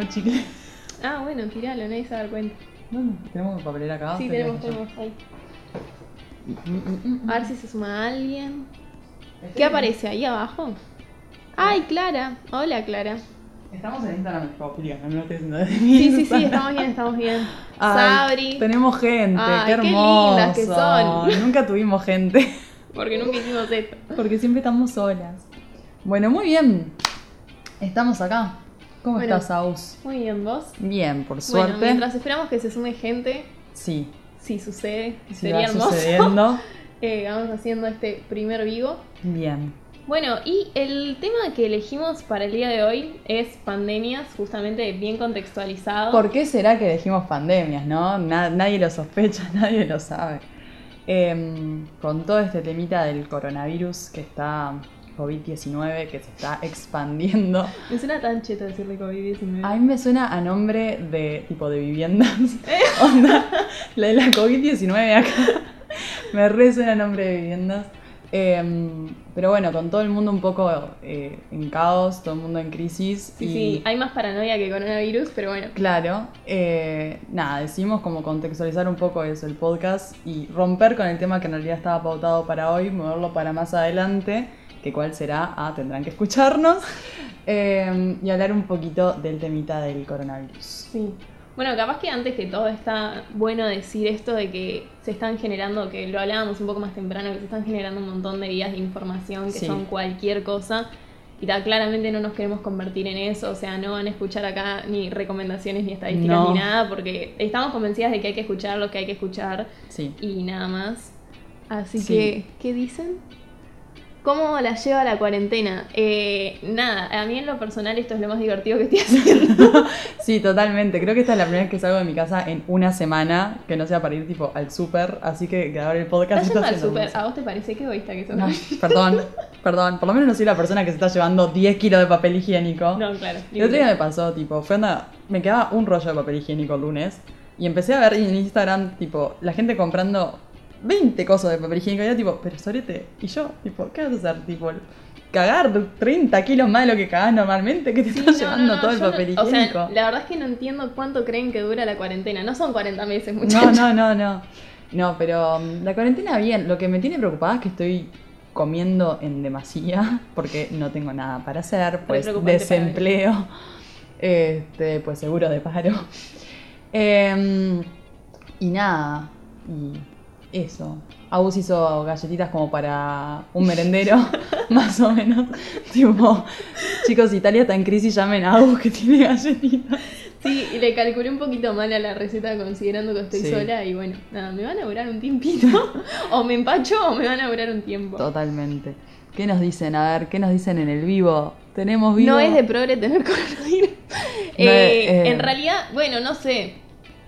tengo chicle. Ah, bueno, tiralo, nadie se va a dar cuenta. ¿Dónde? ¿Tenemos papelera acá? Sí, ¿Qué tenemos, tenemos ahí. Mm, mm, mm, A ver si se suma alguien. Estoy- ¿Qué aparece ahí abajo? ¡Ay, Clara! Hola, Clara. Estamos en Instagram, favor, no me lo estoy haciendo de Sí, sí, sí, estamos bien, estamos bien. Sabri, Tenemos gente, Ay, qué qué hermoso. lindas que son. Nunca tuvimos gente, porque nunca hicimos esto. porque siempre estamos solas. Bueno, muy bien. Estamos acá. ¿Cómo Bueno. estás, Aus? Muy bien, ¿vos? Bien, por Bueno, suerte. mientras esperamos que se sume gente, Sí, si sucede, sí sería hermoso. sucediendo. Eh, vamos haciendo este primer vivo. Bien. Bueno, y el tema que elegimos para el día de hoy es pandemias, justamente bien contextualizado. ¿Por qué será que elegimos pandemias, no? Na- nadie lo sospecha, nadie lo sabe. Em, con todo este temita del coronavirus que está COVID-19, que se está expandiendo, Me suena tan cheto decirle COVID-19. a mí me suena a nombre de tipo de viviendas. Onda, la de la COVID-19 acá. me re suena a nombre de viviendas. Em, pero bueno, con todo el mundo un poco eh, en caos, todo el mundo en crisis. Sí, y- sí, hay más paranoia que coronavirus, pero bueno. Claro, eh, nada, decidimos como contextualizar un poco eso, el podcast, y romper con el tema que en realidad estaba pautado para hoy, moverlo para más adelante, que cuál será, ah, tendrán que escucharnos, eh, y hablar un poquito del temita del coronavirus. Sí. Bueno, capaz que antes que todo está bueno decir esto de que se están generando, que lo hablábamos un poco más temprano, que se están generando un montón de vías de información que Sí. son cualquier cosa. Y ta, claramente no nos queremos convertir en eso, o sea, no van a escuchar acá ni recomendaciones ni estadísticas No. ni nada, porque estamos convencidas de que hay que escuchar lo que hay que escuchar Sí. y nada más. Así Sí. que, ¿qué dicen? ¿Cómo la lleva la cuarentena? Eh, nada, a mí en lo personal esto es lo más divertido que estoy haciendo. Sí, totalmente. Creo que esta es la primera vez que salgo de mi casa en una semana, que no sea para ir tipo al súper, así que grabar el podcast ¿Estás yendo al súper? ¿A vos te parece que egoísta que sos? No, perdón, perdón. Por lo menos no soy la persona que se está llevando 10 kilos de papel higiénico. No, claro. El otro día me pasó, tipo, fue onda, me quedaba un rollo de papel higiénico el lunes y empecé a ver en Instagram, tipo, la gente comprando 20 cosas de papel higiénico y era tipo, pero Sorete, y yo, tipo, ¿qué vas a hacer? Tipo, cagar 30 kilos más de lo que cagás normalmente, que te Sí, estás no, llevando no, no, todo el no- papel O higiénico. sea, la verdad es que no entiendo cuánto creen que dura la cuarentena. No son 40 meses, No, muchachos. no, no, no. No, pero um, la cuarentena bien. Lo que me tiene preocupada es que estoy comiendo en demasía porque no tengo nada para hacer, pues desempleo, este, pues seguro de paro. Em, y nada, y eso. Agus hizo galletitas como para un merendero, más o menos. tipo, chicos, Italia está en crisis, llamen a Agus que tiene galletitas. Sí, y le calculé un poquito mal a la receta considerando que estoy Sí. sola y bueno, nada, me van a durar un tiempito. o me empacho o me van a durar un tiempo. Totalmente. ¿Qué nos dicen? A ver, ¿qué nos dicen en el vivo? ¿Tenemos vivo? No es de progre tener coronavirus. No Eh, eh. En realidad, bueno, no sé.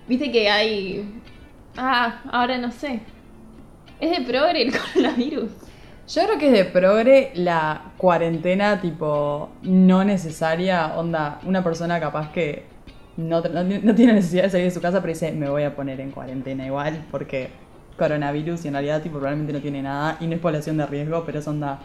Viste que hay. Ah, ahora no sé. ¿Es de progre el coronavirus? Yo creo que es de progre la cuarentena, tipo, no necesaria. Onda, una persona capaz que no, no, no tiene necesidad de salir de su casa, pero dice, me voy a poner en cuarentena igual, porque coronavirus y en realidad, tipo, probablemente no tiene nada y no es población de riesgo, pero es onda,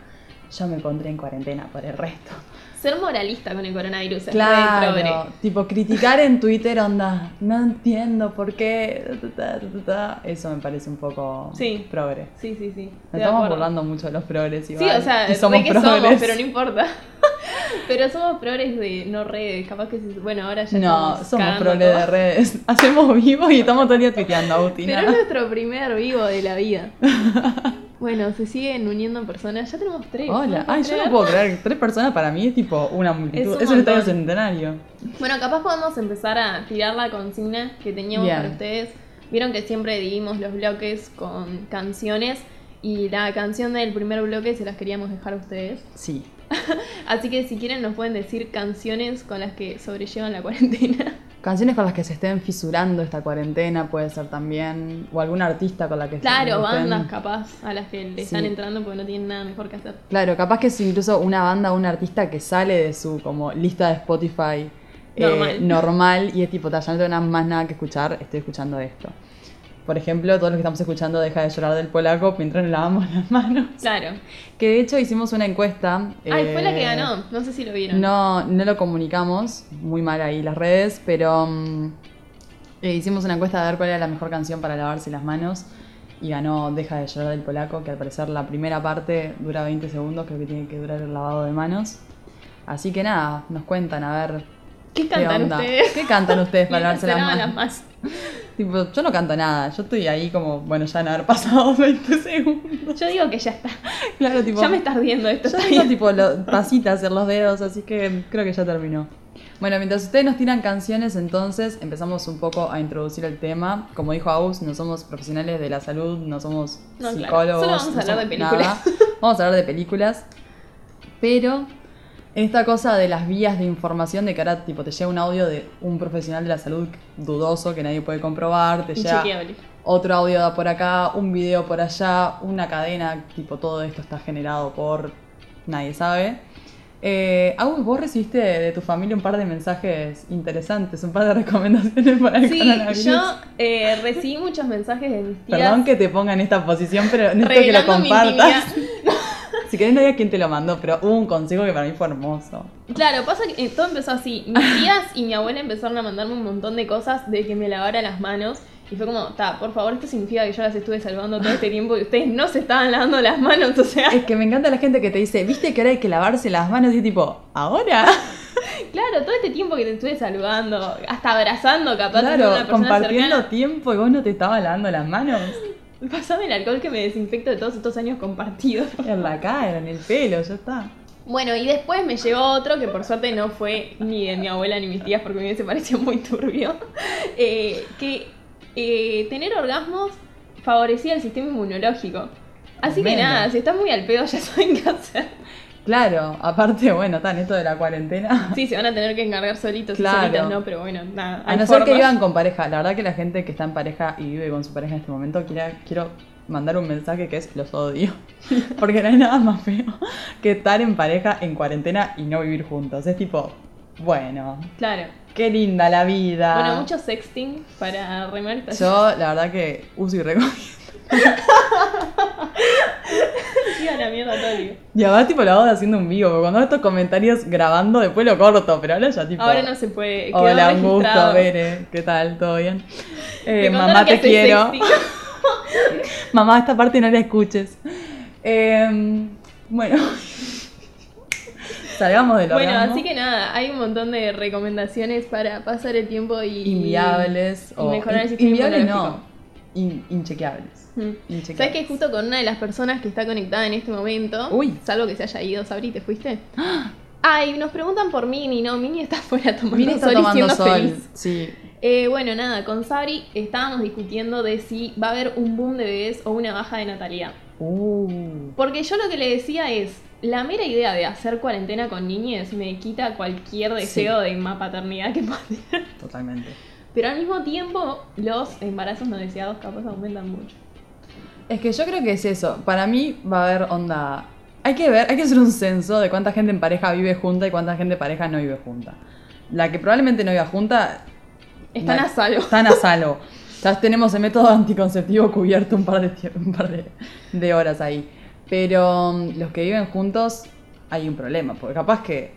yo me pondré en cuarentena por el resto. Ser moralista con el coronavirus es re. Claro, tipo criticar en Twitter onda, no entiendo por qué, ta, ta, ta, ta, ta. eso me parece un poco Sí. progre. Sí, sí, sí. Nos estamos burlando mucho de los progres Sí, igual. o sea, y somos que progres. somos, pero no importa. pero somos progres de no redes, capaz que bueno, ahora ya No, somos progres de redes. Hacemos vivo y estamos todo el día tuiteando, Agustina. Pero es nuestro primer vivo de la vida. bueno, se siguen uniendo personas. Ya tenemos tres. Hola, ¿no puedo ay, yo no puedo creer. Tres personas para mí es tipo una multitud. Es Es un estadio centenario. Bueno, capaz podemos empezar a tirar la consigna que teníamos Bien. para ustedes. Vieron que siempre dividimos los bloques con canciones y la canción del primer bloque se las queríamos dejar a ustedes. Sí. Así que si quieren nos pueden decir canciones con las que sobrellevan la cuarentena. Canciones con las que se estén fisurando esta cuarentena puede ser también. O algún artista con la que Claro, estén- bandas capaz a las que le están entrando porque no tienen nada mejor que hacer. Claro, capaz que es incluso una banda o un artista que sale de su como lista de Spotify eh, Normal. y es tipo, "Ta, ya no tengo nada más nada que escuchar, estoy escuchando esto. Por ejemplo, todos los que estamos escuchando Deja de llorar del polaco mientras nos lavamos las manos. Claro. Que de hecho hicimos una encuesta. Ay, fue la que eh, ganó. No sé si lo vieron. No, no lo comunicamos, muy mal ahí las redes, pero mm, eh, hicimos una encuesta de ver cuál era la mejor canción para lavarse las manos y ganó Deja de llorar del polaco, que al parecer la primera parte dura 20 segundos, creo que tiene que durar el lavado de manos. Así que nada, nos cuentan a ver ¿Qué cantan onda. ustedes? ¿Qué cantan ustedes para Mientras las manos? manos. Tipo, yo no canto nada, yo estoy ahí como, bueno, ya han haber pasado 20 segundos. Yo digo que ya está. Claro, tipo. Ya me estás viendo esto. Ya está tengo tipo lo- pasitas en los dedos, así que creo que ya terminó. Bueno, mientras ustedes nos tiran canciones, entonces empezamos un poco a introducir el tema. Como dijo Agus, no somos profesionales de la salud, no somos No, claro. psicólogos. Solo vamos a no hablar de películas. nada. Vamos a hablar de películas. Pero esta cosa de las vías de información, de que ahora tipo, te llega un audio de un profesional de la salud dudoso que nadie puede comprobar, te llega otro audio por acá, un video por allá, una cadena, tipo todo esto está generado por nadie sabe. Eh, Agus, vos recibiste de, de tu familia un par de mensajes interesantes, un par de recomendaciones para el Sí, coronavirus. yo eh, recibí muchos mensajes de mis tías. Perdón que te ponga en esta posición, pero necesito que lo mi compartas. Si querés, no digas quién te lo mandó, pero hubo un consejo que para mí fue hermoso. Claro, pasa que eh, todo empezó así. Mis tías y mi abuela empezaron a mandarme un montón de cosas de que me lavara las manos. Y fue como, ta, por favor, esto significa que yo las estuve salvando todo este tiempo y ustedes no se estaban lavando las manos, o sea. Es que me encanta la gente que te dice, ¿viste que ahora hay que lavarse las manos? Y tipo, ¿ahora? Claro, todo este tiempo que te estuve saludando, hasta abrazando capaz claro, una persona compartiendo cercana. tiempo y vos no te estabas lavando las manos. Pasame el alcohol que me desinfecto de todos estos años compartidos. En la cara, en el pelo, ya está. Bueno, y después me llegó otro que por suerte no fue ni de mi abuela ni mis tías porque me hubiese parecido muy turbio. eh, que eh, tener orgasmos favorecía el sistema inmunológico. Así que nada, si estás muy al pedo ya saben qué hacer. Claro, aparte, bueno, en esto de la cuarentena. Sí, se van a tener que encargar solitos Claro. y solitas, ¿no? Pero bueno, nada. A no ser que vivan con pareja. La verdad que la gente que está en pareja y vive con su pareja en este momento, quiera- quiero mandar un mensaje que es los odio. Porque no hay nada más feo que estar en pareja en cuarentena y no vivir juntos. Es tipo, bueno, Claro. qué linda la vida. Bueno, mucho sexting para remar Yo, la verdad que uso y recomiendo. La mierda. Y además, tipo, lo hago haciendo un vivo. Porque cuando estos comentarios grabando, después lo corto. Pero ahora ya, tipo. Ahora no se puede. Hola, un gusto. Bere. ¿Qué tal? ¿Todo bien? Eh, mamá, te quiero. Mamá, esta parte no la escuches. Eh, bueno. Salgamos del Bueno, orgasmo. así que nada, hay un montón de recomendaciones para pasar el tiempo y. Inviables. y o mejorar el sistema Inviables no. In- inchequeables. Mm. ¿Sabes que justo con una de las personas que está conectada en este momento, Uy. salvo que se haya ido, Sabri, ¿te fuiste? Ay, nos preguntan por Mini, no, Mini está fuera tomando Mini está sol y tomando siendo sol. feliz. Sí. Eh, bueno, nada, con Sabri estábamos discutiendo de si va a haber un boom de bebés o una baja de natalidad. Uh. Porque yo lo que le decía es, la mera idea de hacer cuarentena con niñes me quita cualquier deseo de más paternidad que pueda tener. Totalmente. Pero al mismo tiempo, los embarazos no deseados capaz aumentan mucho. Es que yo creo que es eso. Para mí va a haber onda. Hay que ver, hay que hacer un censo de cuánta gente en pareja vive junta y cuánta gente en pareja no vive junta. La que probablemente no viva junta. Están a salvo. Están a salvo. Ya tenemos el método anticonceptivo cubierto un par de, un par de, de horas ahí. Pero mm, los que viven juntos hay un problema, porque capaz que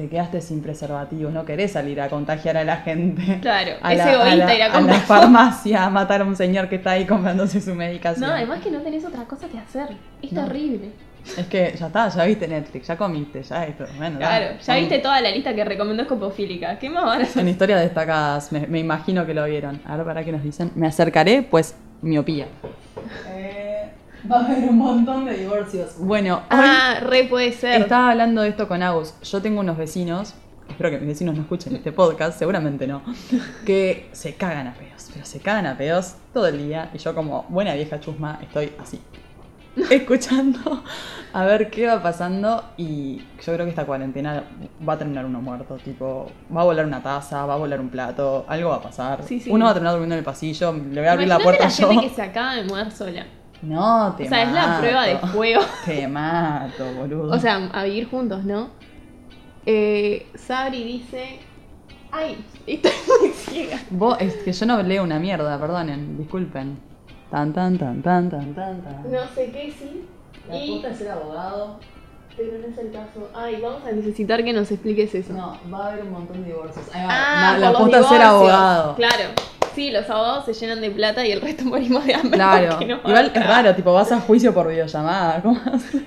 te quedaste sin preservativos, no querés salir a contagiar a la gente. Claro, a es la, egoísta a la- ir a a la comprar. farmacia a matar a un señor que está ahí comprándose su medicación. No, además que no tenés otra cosa que hacer. Es No. terrible. Es que ya está, ya viste Netflix, ya comiste, ya esto. Bueno, Claro, dale. ya viste toda la lista que recomendó Escopofílica. ¿Qué más van a hacer? En historias destacadas, me, me imagino que lo vieron. A ver, para qué nos dicen. Me acercaré, pues, miopía. Va a haber un montón de divorcios. Bueno, hoy Ah, re puede ser. estaba hablando de esto con Agus. Yo tengo unos vecinos, espero que mis vecinos no escuchen este podcast, seguramente no, que se cagan a pedos, pero se cagan a pedos todo el día. Y yo, como buena vieja chusma, estoy así. Escuchando a ver qué va pasando y yo creo que esta cuarentena va a terminar uno muerto, tipo, va a volar una taza, va a volar un plato, algo va a pasar. Sí, sí. Uno va a terminar durmiendo en el pasillo, le voy a abrir la Imagínate puerta la yo. gente que se acaba de mudar sola. No, te O sea, es la mato. prueba de fuego. Te mato, boludo. O sea, a vivir juntos, ¿no? Eh, Sabri dice. Ay, estoy muy ciega. Vos, es que yo no leo una mierda, perdonen, disculpen. Tan, tan, tan, tan, tan, tan, tan. No sé qué sí. La Y- puta es ser abogado. Pero no es el caso. Ay, vamos a necesitar que nos expliques eso. No, va a haber un montón de divorcios. Ahí va. Ah, la puta es ser abogado. Claro. Sí, los abogados se llenan de plata y el resto morimos de hambre. Claro. no Igual es raro, tipo, vas a juicio por videollamada. ¿Cómo haces?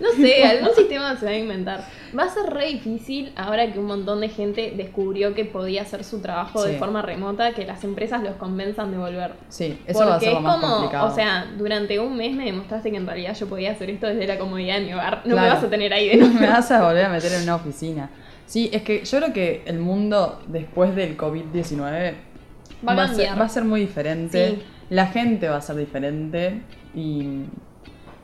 No sé, algún sistema se va a inventar. Va a ser re difícil ahora que un montón de gente descubrió que podía hacer su trabajo de forma remota, que las empresas los convenzan de volver. Sí, eso Porque va a ser es lo más como, complicado. o sea, durante un mes me demostraste que en realidad yo podía hacer esto desde la comodidad de mi hogar. No me vas a tener ahí de nuevo. me vas a volver a meter en una oficina. Sí, es que yo creo que el mundo después del COVID-19 Va a ser, va a ser muy diferente. Sí. La gente va a ser diferente y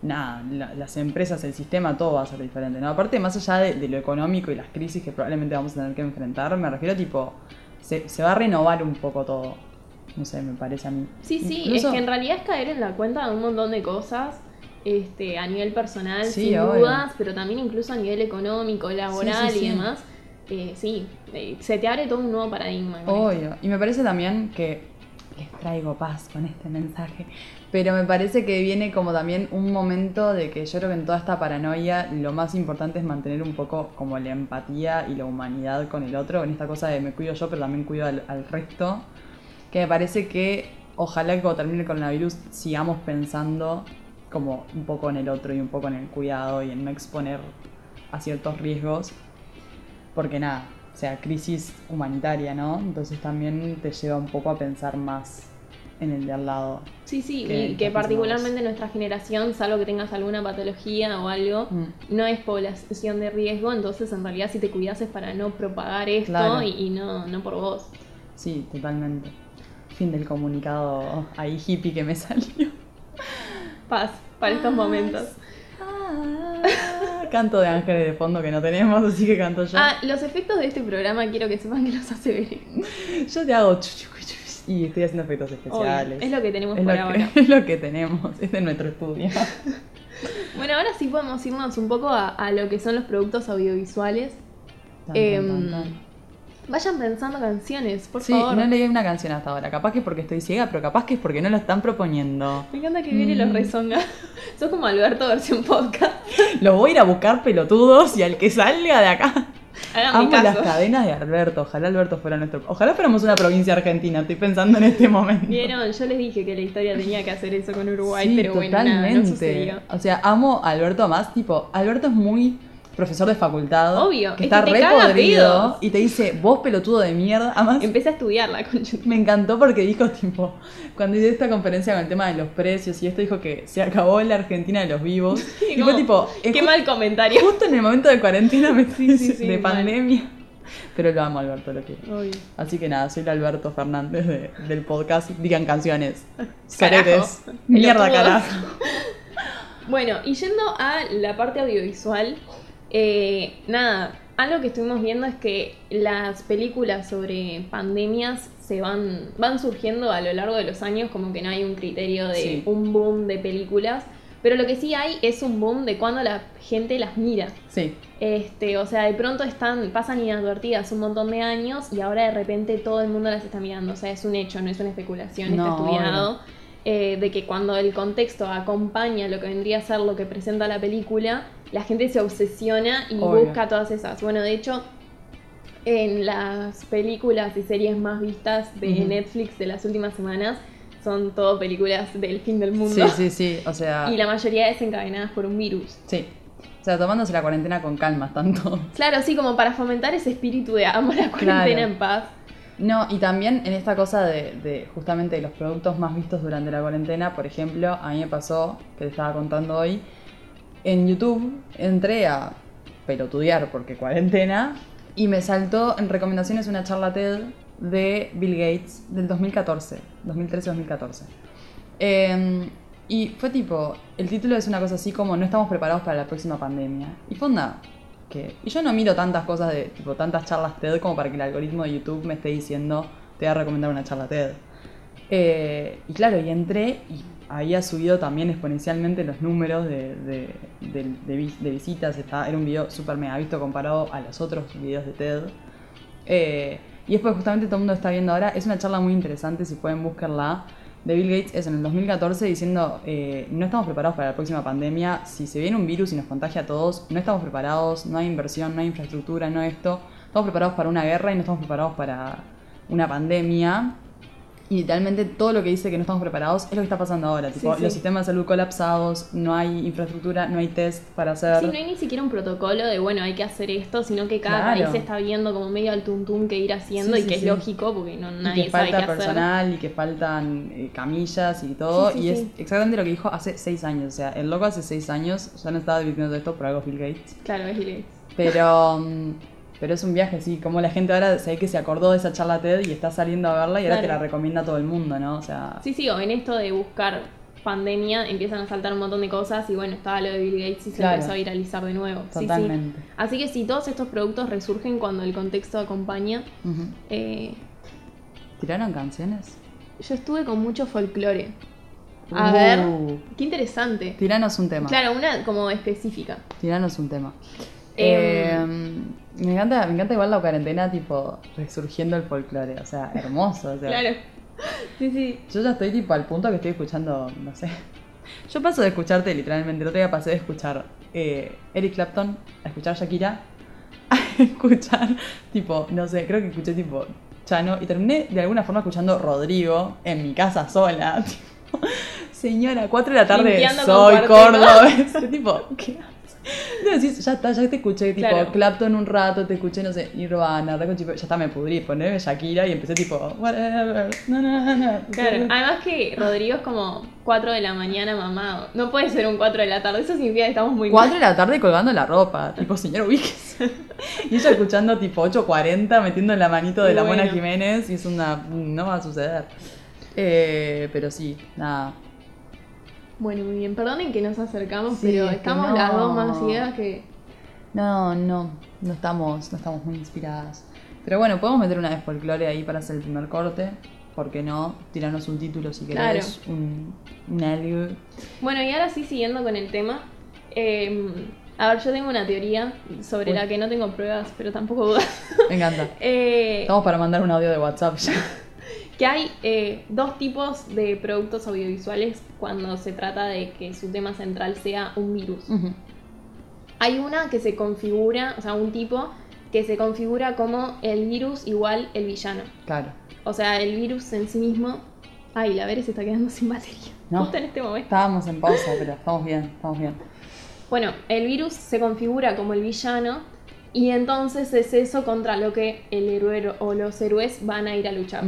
nada, la- las empresas, el sistema, todo va a ser diferente. ¿no? Aparte, más allá de, de lo económico y las crisis que probablemente vamos a tener que enfrentar, me refiero tipo, se, se va a renovar un poco todo. No sé, me parece a mí. Sí, sí, Incluso- es que en realidad es caer en la cuenta de un montón de cosas. Este, a nivel personal, Sí, sin obvio. dudas, pero también incluso a nivel económico, laboral Sí, sí, y demás. Eh, sí, eh, se te abre todo un nuevo paradigma. Obvio. Y me parece también que les traigo paz con este mensaje. Pero me parece que viene como también un momento de que yo creo que en toda esta paranoia lo más importante es mantener un poco como la empatía y la humanidad con el otro, en esta cosa de me cuido yo, pero también cuido al, al resto. Que me parece que ojalá que cuando termine el coronavirus sigamos pensando como un poco en el otro y un poco en el cuidado y en no exponer a ciertos riesgos porque nada, o sea, crisis humanitaria, ¿no? Entonces también te lleva un poco a pensar más en el de al lado. Sí, sí, que y que particularmente nuestra generación, salvo que tengas alguna patología o algo, Mm. no es población de riesgo, entonces en realidad si te cuidas es para no propagar esto Claro. y, y no, no por vos. Sí, totalmente. Fin del comunicado ahí hippie que me salió. Paz para estos momentos. Canto de ángeles de fondo que no tenemos, así que canto yo. Ah, los efectos de este programa quiero que sepan que los hace ver. Yo te hago y estoy haciendo efectos especiales. Es lo que tenemos Es por ahora. que, es lo que tenemos, es nuestro estudio. Bueno, ahora sí podemos irnos un poco a, a lo que son los productos audiovisuales. Tan, Em, tan, tan. Vayan pensando canciones, por Sí, favor. no leí una canción hasta ahora. Capaz que es porque estoy ciega, pero capaz que es porque no lo están proponiendo. Me encanta que viene los Mm. rezonga. Sos como Alberto versión podcast. Los voy a ir a buscar pelotudos y al que salga de acá. Hagan Amo las cadenas de Alberto. Ojalá Alberto fuera nuestro. Ojalá fuéramos una provincia argentina. Estoy pensando en este momento. Vieron, yo les dije que la historia tenía que hacer eso con Uruguay, Sí, pero bueno, nada, no totalmente. sucedió. o sea, amo a Alberto más. Tipo, Alberto es muy profesor de facultad. Obvio, Que es está que te re podrido. Y te dice, vos pelotudo de mierda. Además, Empecé a estudiarla con YouTube. Me encantó porque dijo, tipo, cuando hice esta conferencia con el tema de los precios y esto, dijo que se acabó la Argentina de los vivos. Y, fue tipo, Qué mal comentario. justo en el momento de cuarentena me Sí, de mal. pandemia. Pero lo amo, Alberto, lo quiero. Obvio. Así que nada, soy el Alberto Fernández de- del podcast. Digan canciones. Carajo. Soretes. Mierda, carajo. Bueno, y yendo a la parte audiovisual, eh, nada, algo que estuvimos viendo es que las películas sobre pandemias se van, van surgiendo a lo largo de los años, como que no hay un criterio de Sí. un boom de películas, pero lo que sí hay es un boom de cuando la gente las mira. Sí, Este, o sea, de pronto están, pasan inadvertidas un montón de años y ahora de repente todo el mundo las está mirando. O sea, es un hecho, no es una especulación, No, está estudiado. Eh, de que cuando el contexto acompaña lo que vendría a ser lo que presenta la película, la gente se obsesiona y Obvio. busca todas esas. Bueno, de hecho, en las películas y series más vistas de. Netflix de las últimas semanas, son todo películas del fin del mundo. sí, sí, sí. O sea, Y la mayoría desencadenadas por un virus. sí. O sea, tomándose la cuarentena con calma, tanto. Claro, sí, como para fomentar ese espíritu de amo la cuarentena Claro. en paz. No, y también en esta cosa de, de justamente los productos más vistos durante la cuarentena, por ejemplo, a mí me pasó, que te estaba contando hoy, en YouTube entré a pelotudear porque cuarentena y me saltó en recomendaciones una charla TED de Bill Gates del 2014, 2013-2014. Eh, y fue tipo, el título es una cosa así como no estamos preparados para la próxima pandemia. Y fue onda, y yo no miro tantas cosas de tipo tantas charlas TED como para que el algoritmo de YouTube me esté diciendo te voy a recomendar una charla TED. Eh, y claro, y entré y había subido también exponencialmente los números de, de, de- de vis- de visitas. Era un video súper mega visto comparado a los otros videos de TED. Eh, y después justamente todo el mundo está viendo ahora. Es una charla muy interesante, si pueden buscarla. De Bill Gates es en el 2014 diciendo, eh, no estamos preparados para la próxima pandemia, si se viene un virus y nos contagia a todos, no estamos preparados, no hay inversión, no hay infraestructura, no esto, estamos preparados para una guerra y no estamos preparados para una pandemia. Y literalmente todo lo que dice que no estamos preparados es lo que está pasando ahora. Tipo, sí. Los sistemas de salud colapsados, no hay infraestructura, no hay test para hacer. Sí, no hay ni siquiera un protocolo de, bueno, hay que hacer esto, sino que cada Claro. país está viendo como medio al tuntún que ir haciendo Sí, y que es lógico porque no, y nadie que sabe falta qué hacer. personal y que faltan eh, camillas y todo. Y es exactamente lo que dijo hace seis años. O sea, el loco hace seis años ya no estaba divirtiendo esto por algo Bill Gates. Claro, es Bill Gates. Pero, pero es un viaje, sí. Como la gente ahora se ve que se acordó de esa charla TED y está saliendo a verla y ahora te la recomienda a todo el mundo, ¿no? O sea, Sí, sí, o en esto de buscar pandemia empiezan a saltar un montón de cosas y bueno, estaba lo de Bill Gates y se Claro. empezó a viralizar de nuevo. Sí, sí. totalmente. Así que sí, todos estos productos resurgen cuando el contexto acompaña. Eh, ¿Tiraron canciones? yo estuve con mucho folclore. A Uh, ver, qué interesante. Tiranos un tema. Claro, una como específica. Tiranos un tema. Em, Eh, me encanta, me encanta igual la cuarentena, tipo, resurgiendo el folclore. O sea, hermoso. O sea, Claro. Sí, sí. Yo ya estoy tipo al punto que estoy escuchando, no sé. Yo paso de escucharte literalmente, el otro día pasé de escuchar eh, Eric Clapton a escuchar Shakira a escuchar tipo, no sé, creo que escuché tipo Chano y terminé de alguna forma escuchando Rodrigo en mi casa sola. Tipo, señora, 4 de la tarde Limpiando soy cordobés. tipo, ¿qué? No, decís, ya está, ya te escuché tipo Claro. Clapton un rato, te escuché, no sé, Nirvana, ya está, me pudrí, poneme Shakira y empecé tipo, whatever, no, no, no. Claro, además que Rodrigo es como 4 de la mañana mamado. No puede ser un 4 de la tarde, eso significa que estamos muy 4 de la tarde colgando la ropa, tipo, señor ubíquese. Y ella escuchando tipo 8.40, metiendo la manito de la Mona bueno. Jiménez y es una... no va a suceder. Eh, pero sí, nada. Bueno, muy bien. Perdonen que nos acercamos, Sí, pero estamos no. las dos más ciegas que. No, no, no estamos, no estamos muy inspiradas. Pero bueno, podemos meter una de folclore ahí para hacer el primer corte. ¿Por qué no? Tiranos un título si querés, un, un algo. Bueno, y ahora sí, siguiendo con el tema. eh, a ver, yo tengo una teoría sobre Uy. la que no tengo pruebas, pero tampoco dudas. Me encanta. Eh, Estamos para mandar un audio de WhatsApp ya. Que hay eh, dos tipos de productos audiovisuales cuando se trata de que su tema central sea un virus. Hay una que se configura, o sea, un tipo que se configura como el virus igual el villano. Claro. O sea, el virus en sí mismo. Ay, la Vere se está quedando sin batería. No. Justo en este momento. Estábamos en pausa, pero estamos bien, estamos bien. Bueno, el virus se configura como el villano y entonces es eso contra lo que el héroe o los héroes van a ir a luchar.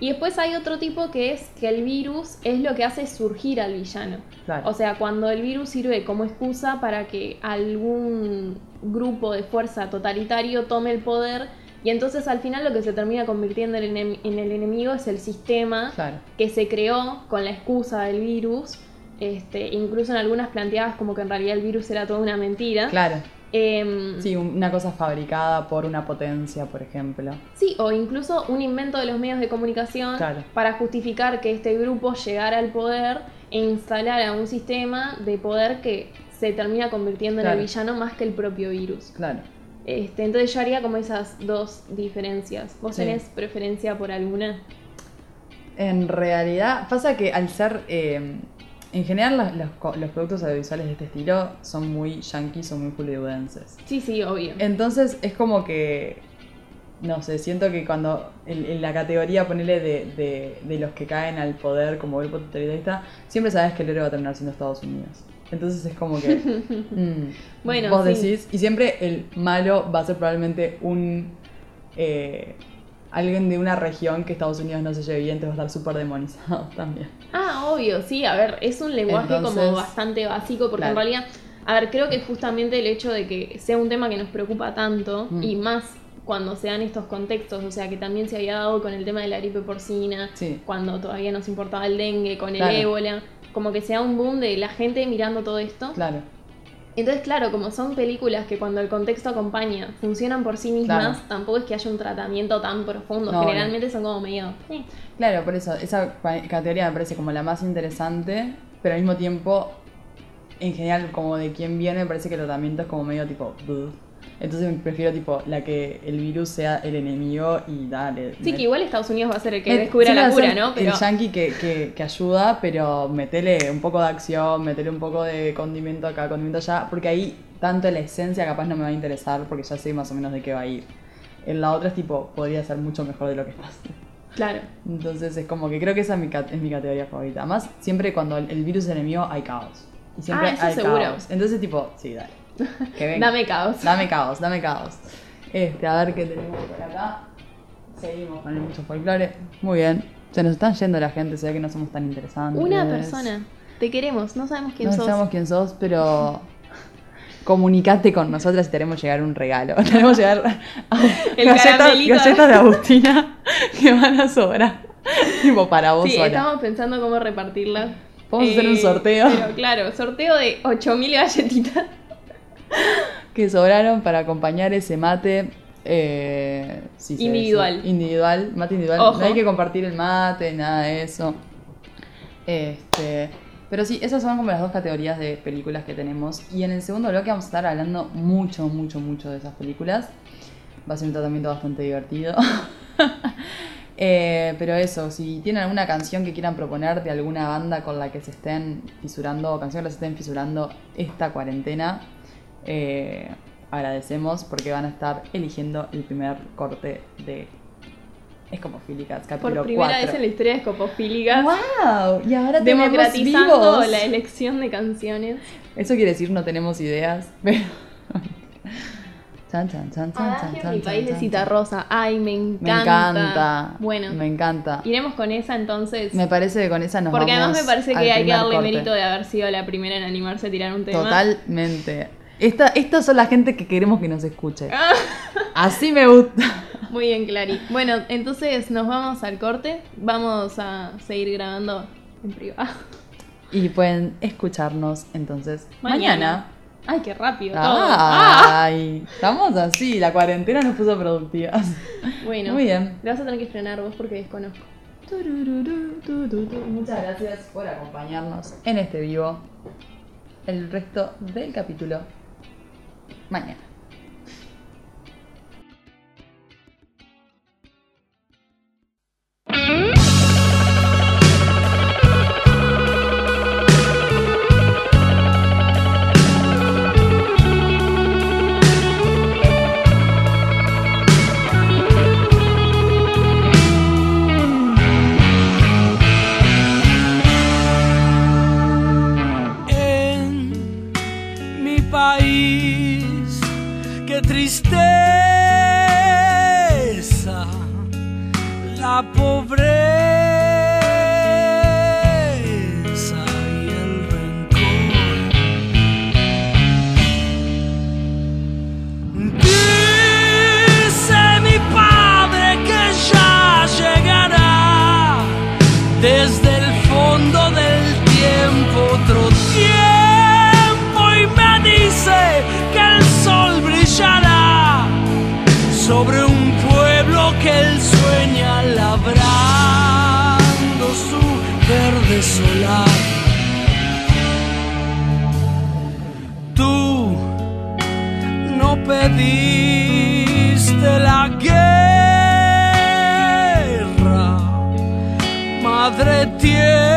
Y después hay otro tipo que es que el virus es lo que hace surgir al villano. Claro. O sea, cuando el virus sirve como excusa para que algún grupo de fuerza totalitario tome el poder y entonces al final lo que se termina convirtiendo en, el enemigo es el sistema Claro. que se creó con la excusa del virus. Este, incluso en algunas planteadas como que en realidad el virus era toda una mentira. Claro. Em, Sí, un- una cosa fabricada por una potencia, por ejemplo. Sí, o incluso un invento de los medios de comunicación Claro. para justificar que este grupo llegara al poder e instalara un sistema de poder que se termina convirtiendo en el villano más que el propio virus. Claro. Este, entonces yo haría como esas dos diferencias. ¿Vos Sí. tenés preferencia por alguna? En realidad, pasa que al ser. eh, en general, los, co- los productos audiovisuales de este estilo son muy yankees, son muy hollywoodenses. Sí, sí, obvio. Entonces es como que. No sé, siento que cuando en, en la categoría, ponele de, de, de los que caen al poder como grupo totalitarista, siempre sabes que el héroe va a terminar siendo Estados Unidos. Entonces es como que. mm, Bueno, vos sí. decís. Y siempre el malo va a ser probablemente un. eh, alguien de una región que Estados Unidos no se lleve bien, te va a estar súper demonizado también. Ah, obvio, sí, a ver, es un lenguaje como bastante básico porque claro. en realidad, a ver, creo que justamente el hecho de que sea un tema que nos preocupa tanto Mm. y más cuando se dan estos contextos, o sea, que también se había dado con el tema de la gripe porcina, Sí. cuando todavía nos importaba el dengue, con el Claro. ébola, como que sea un boom de la gente mirando todo esto. Claro. Entonces, claro, como son películas que cuando el contexto acompaña funcionan por sí mismas, Claro. tampoco es que haya un tratamiento tan profundo, No, generalmente son como medio... eh, Claro, por eso, esa categoría me parece como la más interesante, pero al mismo tiempo, en general, como de quién viene, me parece que el tratamiento es como medio tipo. "Buh". Entonces prefiero tipo la que el virus sea el enemigo y dale. Sí, que igual Estados Unidos va a ser el que Eh, descubra sí, la cura, ¿no? Pero El yankee que, que, que ayuda, pero metele un poco de acción, metele un poco de condimento acá, condimento allá, porque ahí tanto la esencia capaz no me va a interesar porque ya sé más o menos de qué va a ir. En la otra es tipo, podría ser mucho mejor de lo que pasa. claro. Entonces es como que creo que esa es mi, cat- es mi categoría favorita. Además, siempre cuando el, el virus es enemigo hay caos. Y siempre Ah, eso hay seguro. caos. Entonces tipo, sí, dale. Que. Dame caos. Dame caos, dame caos. Este, a ver qué tenemos por acá. Seguimos con el mucho folclore. Muy bien. Se nos están yendo la gente, se ve que no somos tan interesantes. Una persona. Te queremos, no sabemos quién No sos. sabemos quién sos, pero comunicate con nosotras y te haremos llegar un regalo. Te haremos llegar a El galletas, galletas de Agustina que van a sobrar. tipo para vos Sí, sola. estamos pensando cómo repartirlas. Eh, Podemos hacer un sorteo. Pero claro, sorteo de 8000 galletitas. que sobraron para acompañar ese mate. eh, sí, Individual. Individual, mate individual. Ojo. No hay que compartir el mate, nada de eso. Este, pero sí, esas son como las dos categorías de películas que tenemos. Y en el segundo bloque vamos a estar hablando mucho, mucho, mucho de esas películas. Va a ser un tratamiento bastante divertido. Eh, pero eso, si tienen alguna canción que quieran proponer de alguna banda con la que se estén fisurando o canción que se estén fisurando esta cuarentena, eh, agradecemos porque van a estar eligiendo el primer corte de Escopofílicas, Por capítulo primera 4. vez en la historia de Escopofílicas. ¡Wow! Y ahora tenemos Democratizando vivos. la elección de canciones. Eso quiere decir no tenemos ideas, pero... Chan, chan, chan, chan, chan, chan, mi país de Cita. Rosa. Ay, me encanta. Me encanta. Bueno, Me encanta. iremos con esa entonces. Me parece que con esa nos porque vamos además me parece que hay que darle corte. mérito de haber sido la primera en animarse a tirar un tema. Totalmente. Esta, estas son la gente que queremos que nos escuche. Ah, Así me gusta. muy bien, Clary. Bueno, entonces nos vamos al corte. Vamos a seguir grabando en privado. Y pueden escucharnos entonces mañana. Ay, qué rápido todo. Ah, Ay, estamos así. La cuarentena nos puso productivas. Bueno, Muy bien. vas a tener que frenar vos porque desconozco. Muchas gracias por acompañarnos en este vivo. El resto del capítulo mañana. Qué madre tierra,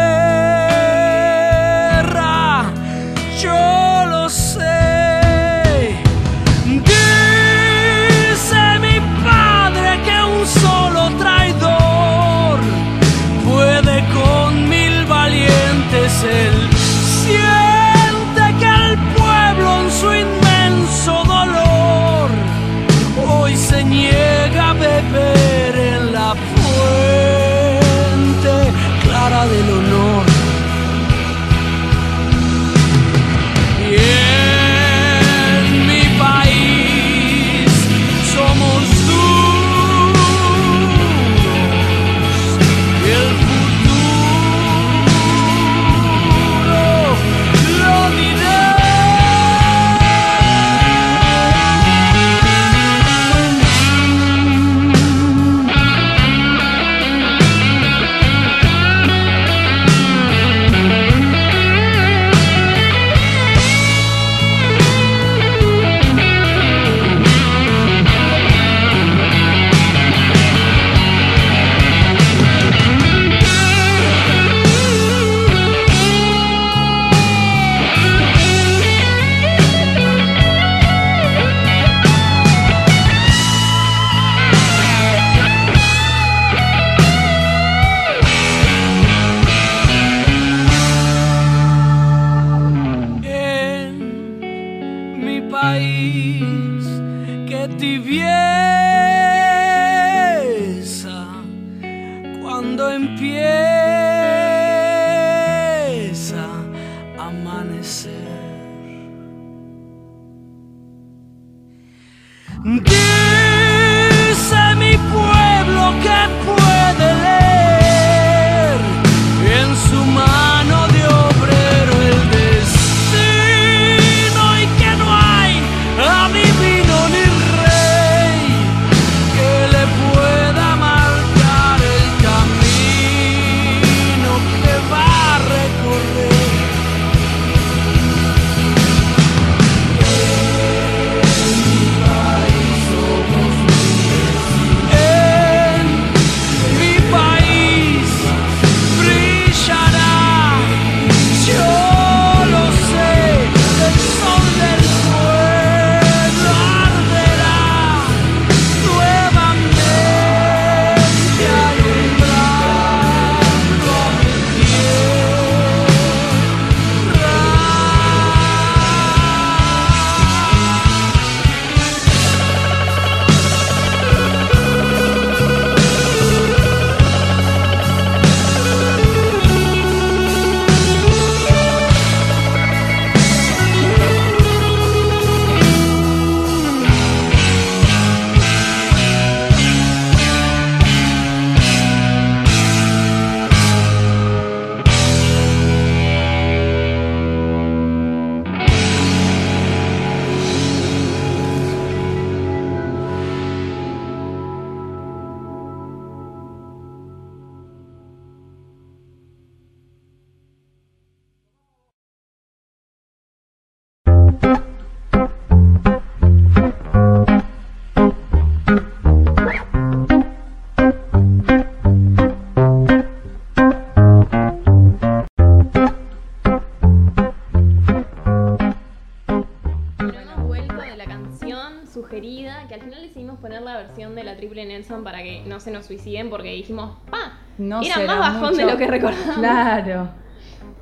Triple Nelson para que no se nos suiciden, porque dijimos, pa, No era más bajón de lo que recordábamos. Claro,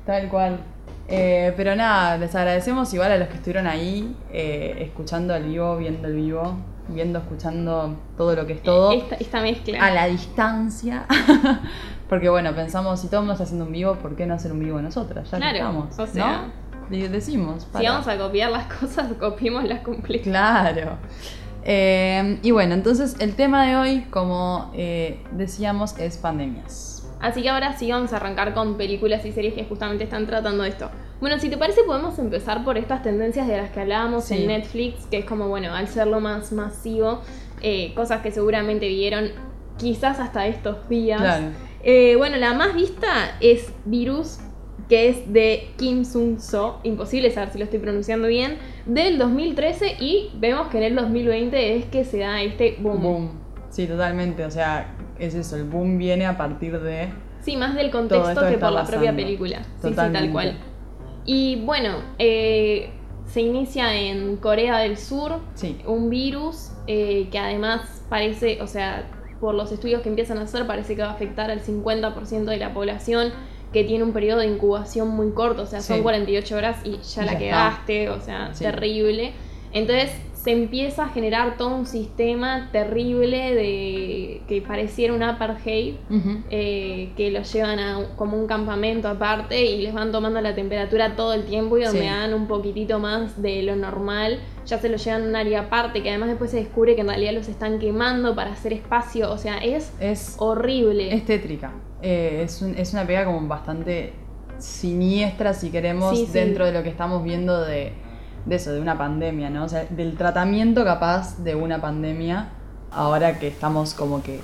tal cual. Eh, pero nada, les agradecemos igual a los que estuvieron ahí, eh, escuchando el vivo, viendo el vivo, viendo, escuchando todo lo que es todo. Esta, esta mezcla. a la distancia. Porque bueno, pensamos, si todo el mundo está haciendo un vivo, ¿por qué no hacer un vivo nosotras? Ya Claro, estamos. o sea, ¿no? Decimos. si vamos a copiar las cosas, copiémoslas completas. Claro. Eh, y bueno, entonces el tema de hoy, como eh, decíamos, es pandemias. Así que ahora sí vamos a arrancar con películas y series que justamente están tratando esto. Bueno, si te parece podemos empezar por estas tendencias de las que hablábamos Sí. en Netflix, que es como, bueno, al ser lo más masivo, eh, cosas que seguramente vieron quizás hasta estos días. Claro. Eh, bueno, la más vista es Virus, que es de Kim Sung-so, imposible saber si lo estoy pronunciando bien, del 2013 y vemos que en el 2020 es que se da este boom. Boom. Sí, totalmente. O sea, es eso, el boom viene a partir de. Sí, más del contexto que por la propia película. Sí, sí, tal cual. Y bueno, eh, se inicia en Corea del Sur Sí. un virus eh, que además parece, o sea, por los estudios que empiezan a hacer, parece que va a afectar al 50% de la población que tiene un periodo de incubación muy corto, o sea, son Sí. 48 horas y ya Y la ya quedaste, o sea, Sí. terrible. Entonces se empieza a generar todo un sistema terrible de que pareciera un apartheid eh, que los llevan a como un campamento aparte y les van tomando la temperatura todo el tiempo y donde Sí. dan un poquitito más de lo normal, ya se los llevan a un área aparte que además después se descubre que en realidad los están quemando para hacer espacio, o sea, es Es, horrible. es tétrica. Eh, es, un- es una pega como bastante siniestra, si queremos, Sí, sí. dentro de lo que estamos viendo de, de eso, de una pandemia, ¿no? O sea, del tratamiento capaz de una pandemia, ahora que estamos como que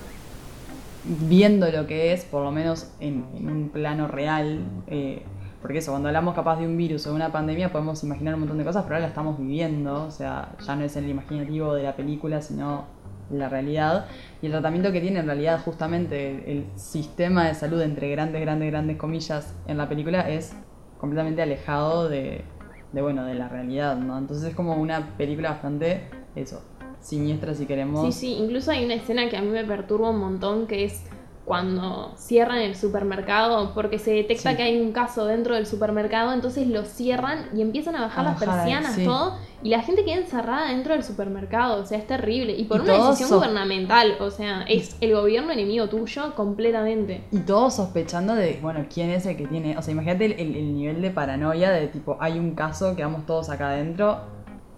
viendo lo que es, por lo menos en, en un plano real. eh, porque eso, cuando hablamos capaz de un virus o de una pandemia, podemos imaginar un montón de cosas, pero ahora la estamos viviendo. O sea, ya no es en el imaginativo de la película, sino la realidad. Y el tratamiento que tiene en realidad justamente el, sistema de salud, entre grandes, grandes, grandes comillas, en la película es completamente alejado de, de, bueno, de la realidad, ¿no? Entonces es como una película bastante, eso, siniestra si queremos. Sí, sí, incluso hay una escena que a mí me perturba un montón que es cuando cierran el supermercado, porque se detecta Sí. que hay un caso dentro del supermercado, entonces lo cierran y empiezan a bajar A las bajar, persianas, sí. todo, y la gente queda encerrada dentro del supermercado, o sea, es terrible. Y por Y una decisión so- gubernamental, o sea, es el gobierno enemigo tuyo completamente. Y todos sospechando de, bueno, quién es el que tiene. O sea, imagínate el, el- el nivel de paranoia de tipo, hay un caso, quedamos todos acá adentro.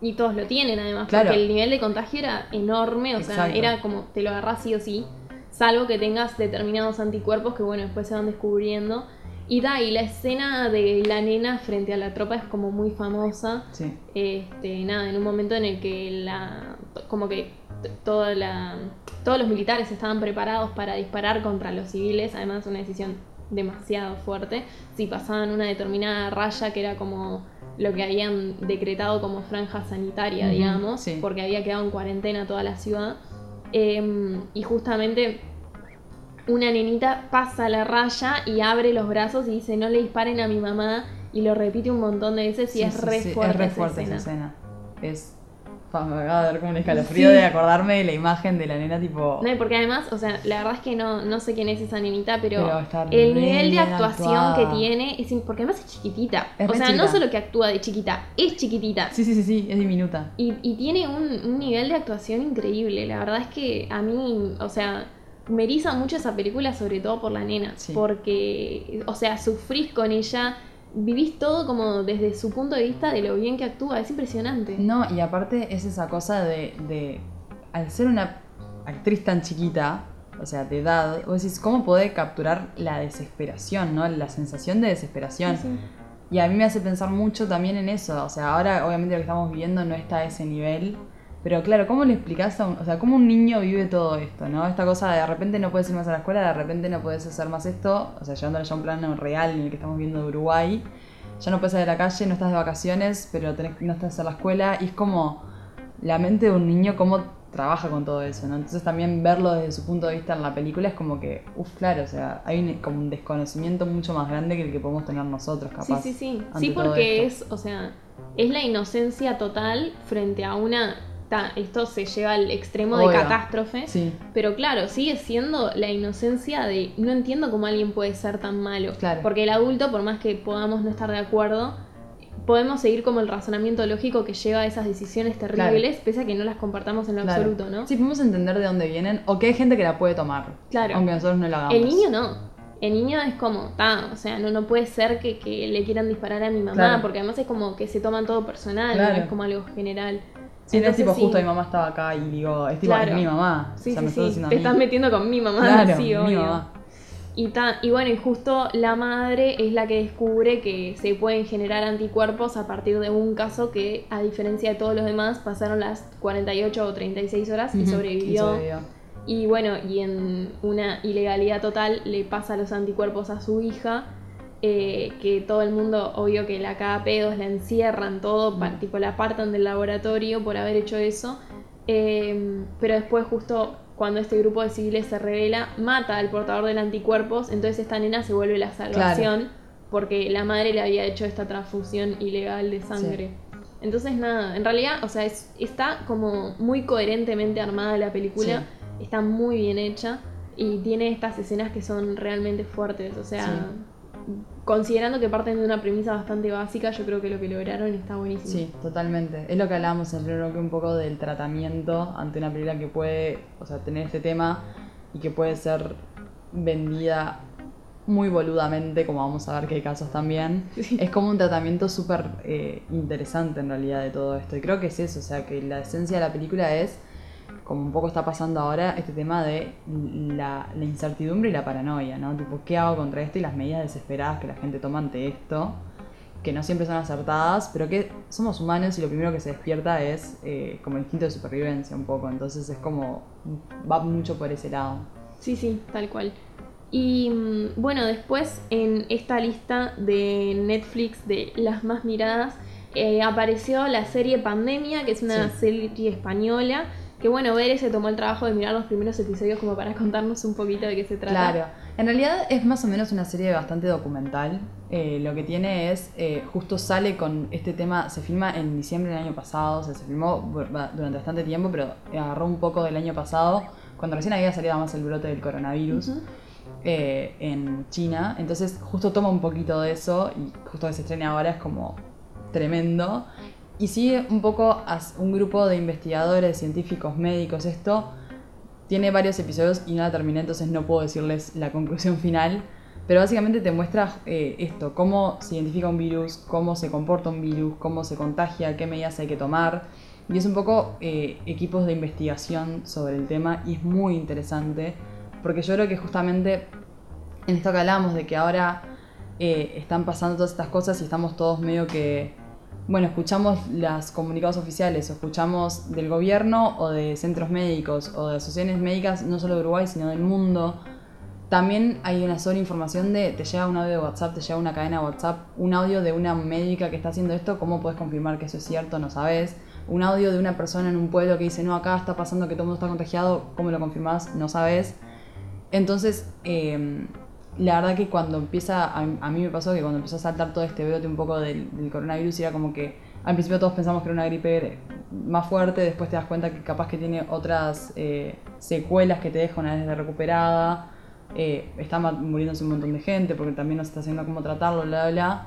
Y todos lo tienen además, Claro. porque el nivel de contagio era enorme, o sea, era como te lo agarras sí o sí, salvo que tengas determinados anticuerpos que bueno, después se van descubriendo. Y da, y la escena de la nena frente a la tropa es como muy famosa. Sí. Este, nada, en un momento en el que la como que toda la todos los militares estaban preparados para disparar contra los civiles, además una decisión demasiado fuerte, si pasaban una determinada raya que era como lo que habían decretado como franja sanitaria, digamos, sí. porque había quedado en cuarentena toda la ciudad. Em, y justamente una nenita pasa la raya y abre los brazos y dice no le disparen a mi mamá y lo repite un montón de veces y Sí, es re sí, fuerte, es re esa fuerte escena. esa escena. Es. Me acaba de dar como un escalofrío Sí. de acordarme de la imagen de la nena, tipo. No, y porque además, o sea, la verdad es que no, no sé quién es esa nenita, pero, el nivel de actuación actuada. que tiene es porque además es chiquitita. Es o sea, no solo que actúa de chiquita, es chiquitita. Sí, sí, sí, sí, es diminuta. Y, y tiene un, un nivel de actuación increíble. La verdad es que a mí, o sea, me eriza mucho esa película, sobre todo por la nena. Sí. Porque, o sea, sufrís con ella, vivís todo como desde su punto de vista de lo bien que actúa. Es impresionante. No, y aparte es esa cosa de, de al ser una actriz tan chiquita, o sea, de edad, vos decís, ¿cómo puede capturar la desesperación, ¿no? La sensación de desesperación. Sí, sí. Y a mí me hace pensar mucho también en eso. O sea, ahora obviamente lo que estamos viviendo no está a ese nivel. Pero claro, ¿cómo le explicás a un, o sea, cómo un niño vive todo esto, ¿no? Esta cosa de de repente no puedes ir más a la escuela, de repente no puedes hacer más esto, o sea, llevándolo ya a un plano real en el que estamos viendo de Uruguay. Ya no puedes salir a la calle, no estás de vacaciones, pero tenés, no estás en la escuela. Y es como la mente de un niño, cómo trabaja con todo eso, ¿no? Entonces también verlo desde su punto de vista en la película es como que, uff, claro, o sea, hay un, como un desconocimiento mucho más grande que el que podemos tener nosotros, Sí, capaz. sí, sí. Sí, todo porque es, o sea, es la inocencia total frente a una. Ta, esto se lleva al extremo de catástrofe. Sí, Pero claro, sigue siendo la inocencia de no entiendo cómo alguien puede ser tan malo. Claro. Porque el adulto, por más que podamos no estar de acuerdo, podemos seguir como el razonamiento lógico que lleva a esas decisiones terribles, pese a que no las compartamos en lo claro. absoluto, ¿no? Sí, podemos entender de dónde vienen o que hay gente que la puede tomar. Claro. Aunque nosotros no lo hagamos. El niño no. El niño es como, ta, o sea, no, no puede ser que, que le quieran disparar a mi mamá, Claro. porque además es como que se toman todo personal, no es como algo general. Sí, no es tipo Entonces, justo mi mamá estaba acá y digo, es tipo, Claro. es mi mamá. Sí, o sea, me estás Te estás metiendo con mi mamá, Claro, sí, mi mamá. Y, y bueno, y justo la madre es la que descubre que se pueden generar anticuerpos a partir de un caso que, a diferencia de todos los demás, pasaron las 48 o 36 horas y Ujú, sobrevivió. sobrevivió. Y bueno, y en una ilegalidad total le pasa los anticuerpos a su hija, eh, que todo el mundo, obvio que la caga a pedos, la encierran, todo, tipo la apartan del laboratorio por haber hecho eso. Eh, pero después justo cuando este grupo de civiles se revela, mata al portador del anticuerpos, entonces esta nena se vuelve la salvación porque la madre le había hecho esta transfusión ilegal de sangre. Entonces nada, en realidad, o sea, es- está como muy coherentemente armada la película, está muy bien hecha y tiene estas escenas que son realmente fuertes, o sea, considerando que parten de una premisa bastante básica, yo creo que lo que lograron está buenísimo. Sí, totalmente. Es lo que hablábamos en el bloque un poco del tratamiento ante una película que puede, o sea, tener este tema y que puede ser vendida muy boludamente, como vamos a ver que hay casos también. Sí. Es como un tratamiento súper eh, interesante en realidad de todo esto. Y creo que es eso, o sea, que la esencia de la película es, como un poco está pasando ahora, este tema de la, la incertidumbre y la paranoia, ¿no? Tipo, ¿qué hago contra esto? Y las medidas desesperadas que la gente toma ante esto que no siempre son acertadas, pero que somos humanos y lo primero que se despierta es eh, como el instinto de supervivencia un poco, entonces es como va mucho por ese lado. Sí, sí, tal cual. Y mm, bueno, después en esta lista de Netflix de las más miradas eh, apareció la serie Pandemia, que es una Sí. serie española. Que bueno, Bere se tomó el trabajo de mirar los primeros episodios como para contarnos un poquito de qué se trata. Claro, en realidad es más o menos una serie bastante documental. Eh, lo que tiene es, eh, justo sale con este tema, se filma en diciembre del año pasado, o sea, se filmó durante bastante tiempo, pero agarró un poco del año pasado, cuando recién había salido más el brote del coronavirus. Eh, en China. Entonces justo toma un poquito de eso y justo que se estrena ahora es como tremendo. Y sigue un poco un grupo de investigadores, científicos, médicos, esto. Tiene varios episodios y no la terminé, entonces no puedo decirles la conclusión final. Pero básicamente te muestra eh, esto, cómo se identifica un virus, cómo se comporta un virus, cómo se contagia, qué medidas hay que tomar. Y es un poco eh, equipos de investigación sobre el tema y es muy interesante porque yo creo que justamente en esto que hablamos de que ahora eh, están pasando todas estas cosas y estamos todos medio que, bueno, escuchamos los comunicados oficiales escuchamos del gobierno o de centros médicos o de asociaciones médicas, no solo de Uruguay, sino del mundo. También hay una sola información de, te llega un audio de WhatsApp, te llega una cadena de WhatsApp, un audio de una médica que está haciendo esto, ¿cómo puedes confirmar que eso es cierto? No sabes. Un audio de una persona en un pueblo que dice, no, acá está pasando que todo el mundo está contagiado, ¿cómo lo confirmás? No sabes. Entonces, em, la verdad que cuando empieza, a, mí me pasó que cuando empezó a saltar todo este brote un poco del, coronavirus, era como que al principio todos pensamos que era una gripe más fuerte, después te das cuenta que capaz que tiene otras eh, secuelas que te deja una vez de recuperada eh, está muriéndose un montón de gente porque también no se está haciendo cómo tratarlo, bla, bla, bla.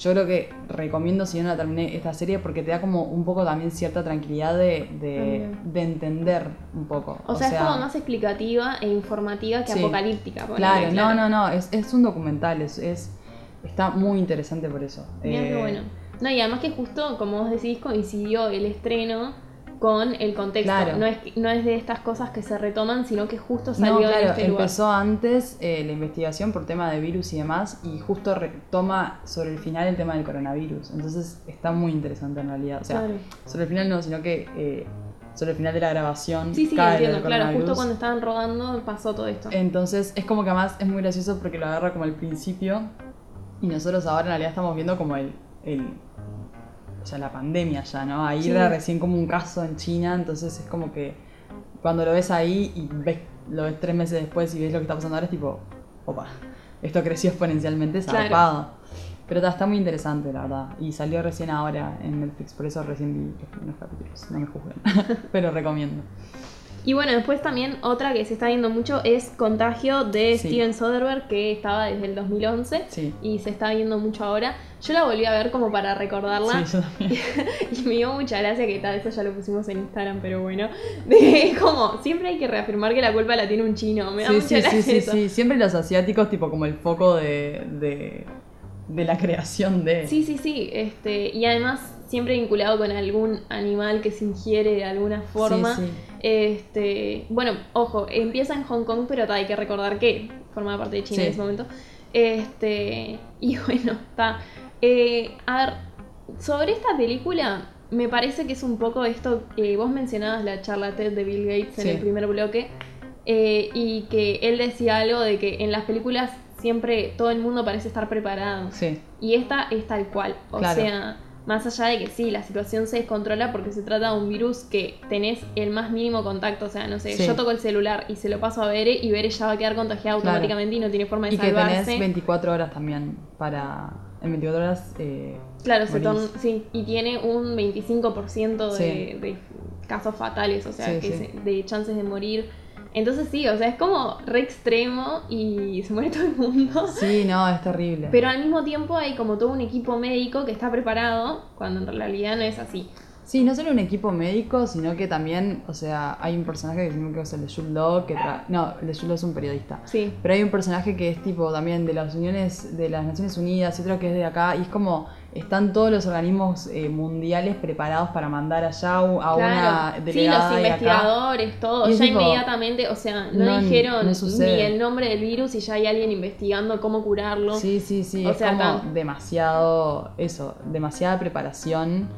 Yo creo que recomiendo, si no la terminé, esta serie porque te da como un poco también cierta tranquilidad de, de, entender un poco. O, sea, es como más explicativa e informativa que apocalíptica. Claro, no, no, no, es, es un documental, es, es, está muy interesante por eso. Mira eh, bueno. No, y además que justo, como vos decís, coincidió el estreno con el contexto. No, es, no es de estas cosas que se retoman, sino que justo salió de este empezó antes eh, la investigación por tema de virus y demás, y justo retoma sobre el final el tema del coronavirus. Entonces está muy interesante en realidad. O sea, sobre el final no, sino que eh, sobre el final de la grabación. Sí, sí, entiendo, claro, justo cuando estaban rodando pasó todo esto. Entonces es como que además es muy gracioso porque lo agarra como el principio, y nosotros ahora en realidad estamos viendo como el, el o sea, la pandemia ya, ¿no? Ahí era recién como un caso en China, entonces es como que cuando lo ves ahí y ves, lo ves tres meses después y ves lo que está pasando ahora, es tipo, opa, esto creció exponencialmente, zarpado. Pero está muy interesante, la verdad. Y salió recién ahora en Netflix, por eso recién vi unos capítulos. No me juzguen, pero recomiendo. Y bueno, después también otra que se está viendo mucho es Contagio de Steven Soderbergh, que estaba desde el 2011 y se está viendo mucho ahora. Yo la volví a ver como para recordarla. Sí, yo también. y me dio mucha gracia que tal, eso ya lo pusimos en Instagram, pero bueno. De como, siempre hay que reafirmar que la culpa la tiene un chino. Me da mucha sí, gracia. Sí, sí, sí, siempre los asiáticos, tipo como el foco de, de, de la creación de. Sí, sí, sí. Este, y además siempre vinculado con algún animal que se ingiere de alguna forma. Este, bueno, ojo, empieza en Hong Kong, pero hay que recordar que forma parte de China en ese momento. Este, y bueno, está. Eh, a ver, sobre esta película, me parece que es un poco esto que vos mencionabas, la charla TED de Bill Gates en el primer bloque, eh, y que él decía algo de que en las películas siempre todo el mundo parece estar preparado. Y esta es tal cual. O sea más allá de que sí, la situación se descontrola porque se trata de un virus que tenés el más mínimo contacto. O sea, no sé, yo toco el celular y se lo paso a Bere y Bere ya va a quedar contagiado automáticamente y no tiene forma de salvarse. Y que tenés 24 horas también para... En 24 horas... Eh, claro, se sí. Y tiene un 25% de, de, casos fatales, o sea, que de chances de morir. Entonces sí, o sea, es como re extremo y se muere todo el mundo. Sí, no, es terrible. Pero al mismo tiempo hay como todo un equipo médico que está preparado, cuando en realidad no es así. Sí, no solo un equipo médico, sino que también, o sea, hay un personaje que que es el de Law, que no, el de Law es un periodista. Sí. Pero hay un personaje que es tipo también de las uniones, de las Naciones Unidas, y otro que es de acá, y es como están todos los organismos eh, mundiales preparados para mandar allá a una delegada Sí, los investigadores, todo. Ya inmediatamente, o sea, no, dijeron ni el nombre del virus y ya hay alguien investigando cómo curarlo. Sí, sí, sí. es como demasiado, eso, demasiada preparación,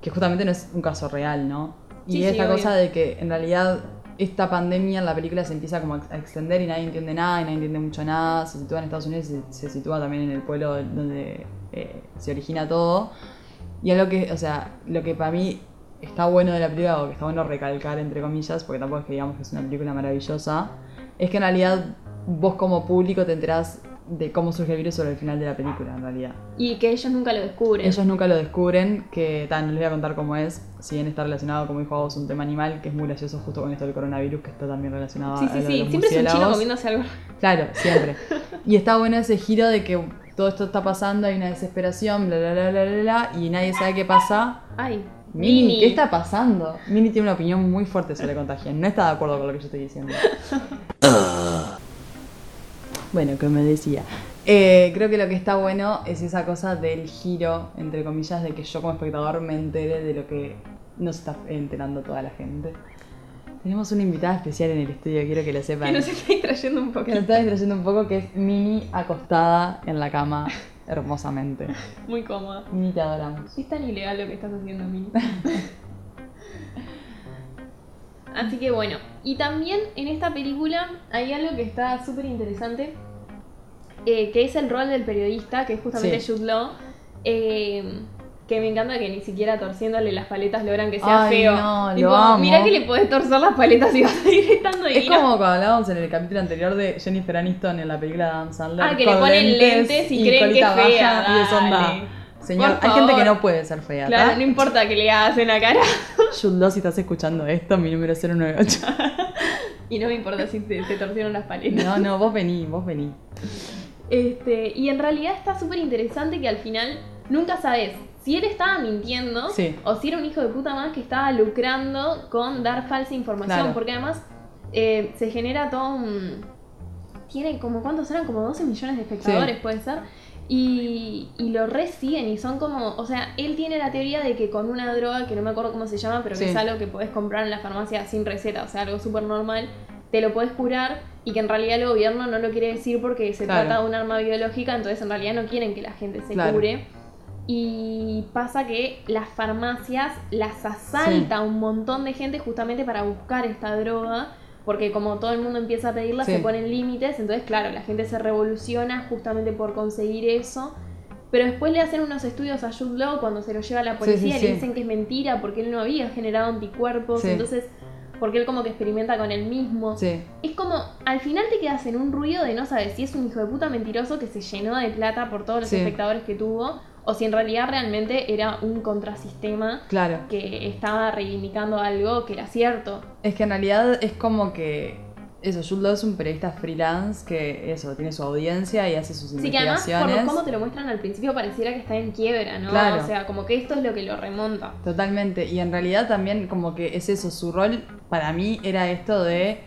que justamente no es un caso real, ¿no? Y esta cosa de que en realidad esta pandemia en la película se empieza como a extender y nadie entiende nada y nadie entiende mucho nada. Se sitúa en Estados Unidos y se, se sitúa también en el pueblo donde eh, se origina todo. Y algo que, o sea, lo que para mí está bueno de la película, o que está bueno recalcar, entre comillas, porque tampoco es que digamos que es una película maravillosa, es que en realidad vos como público te enterás de cómo surge el virus sobre el final de la película, en realidad. Y que ellos nunca lo descubren. Ellos nunca lo descubren, que tan, no les voy a contar cómo es, si bien está relacionado, como dijo vos, un tema animal, que es muy gracioso justo con esto del coronavirus, que está también relacionado sí, a sí, sí. los Siempre es un chino comiéndose algo. Claro, siempre. Y está bueno ese giro de que todo esto está pasando, hay una desesperación, bla, bla, bla, bla, bla, bla, y nadie sabe qué pasa. Ay, Mini, ¿qué está pasando? Mini tiene una opinión muy fuerte sobre contagio. No está de acuerdo con lo que yo estoy diciendo. Bueno, que me decía. Eh, creo que lo que está bueno es esa cosa del giro, entre comillas, de que yo como espectador me entere de lo que no se está enterando toda la gente. Tenemos una invitada especial en el estudio, quiero que lo sepan. Que nos está distrayendo un Que nos está distrayendo un poco, que es Mini acostada en la cama hermosamente. Muy cómoda. Mini, te adoramos. Es tan ilegal lo que estás haciendo, Mini. Así que bueno, y también en esta película hay algo que está súper interesante, eh, que es el rol del periodista, que es justamente Sí. Jude Law, eh, que me encanta que ni siquiera torciéndole las paletas logran que sea Ay, feo. no, lo Tipo, amo. Mirá que le podés torcer las paletas y vas a ir estando Es divino. como cuando hablábamos en el capítulo anterior de Jennifer Aniston en la película de Adam Sandler. Ah, que le ponen lentes y creen que es fea, y es onda. Señor, hay gente que no puede ser fea. Claro, ¿tá? no importa que le hagas en la cara. Law, si estás escuchando esto, mi número es 098. Y no me importa si te, te torcieron las paletas. No, no, vos vení, vos vení. Este, y en realidad está súper interesante que al final nunca sabes si él estaba mintiendo Sí. o si era un hijo de puta más que estaba lucrando con dar falsa información. Claro. Porque además eh, se genera todo un. Tiene como, ¿cuántos eran? Como 12 millones de espectadores, Sí. puede ser. Y, y lo resiguen y son como, o sea, él tiene la teoría de que con una droga, que no me acuerdo cómo se llama, pero Sí. que es algo que podés comprar en la farmacia sin receta, o sea, algo súper normal, te lo puedes curar y que en realidad el gobierno no lo quiere decir porque se Claro. trata de un arma biológica, entonces en realidad no quieren que la gente se Claro. cure. Y pasa que las farmacias las asalta un montón de gente justamente para buscar esta droga, porque como todo el mundo empieza a pedirla, Sí. se ponen límites, entonces claro, la gente se revoluciona justamente por conseguir eso. Pero después le hacen unos estudios a Jude Law cuando se lo lleva a la policía sí, y le dicen que es mentira porque él no había generado anticuerpos, entonces porque él como que experimenta con él mismo. Sí. Es como, al final te quedas en un ruido de no saber si es un hijo de puta mentiroso que se llenó de plata por todos los Sí. espectadores que tuvo, o si en realidad realmente era un contrasistema Claro. que estaba reivindicando algo que era cierto. Es que en realidad es como que. Eso, Jude Law es un periodista freelance que eso, tiene su audiencia y hace sus Sí, que además, por investigaciones. cómo te lo muestran al principio, pareciera que está en quiebra, ¿no? Claro. O sea, como que esto es lo que lo remonta. Totalmente. Y en realidad también como que es eso, su rol para mí era esto de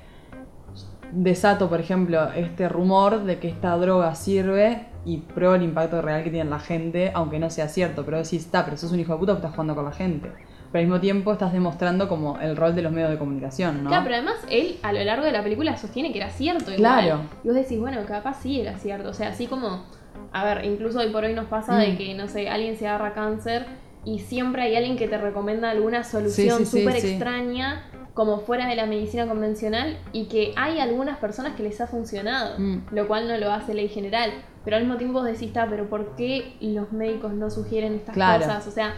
desato, por ejemplo, este rumor de que esta droga sirve y pruebo el impacto real que tiene en la gente, aunque no sea cierto, pero decís, está, pero sos un hijo de puta estás jugando con la gente. Pero al mismo tiempo estás demostrando como el rol de los medios de comunicación, ¿no? Claro, pero además él a lo largo de la película sostiene que era cierto. igual. Claro. Y vos decís, bueno, capaz sí era cierto. O sea, así como, a ver, incluso hoy por hoy nos pasa de Mm. que, no sé, alguien se agarra cáncer y siempre hay alguien que te recomienda alguna solución Sí, sí, sí, súper sí. extraña, como fuera de la medicina convencional, y que hay algunas personas que les ha funcionado, Mm. lo cual no lo hace ley general. Pero al mismo tiempo vos decís, "Ta, pero ¿por qué los médicos no sugieren estas Claro. cosas? O sea,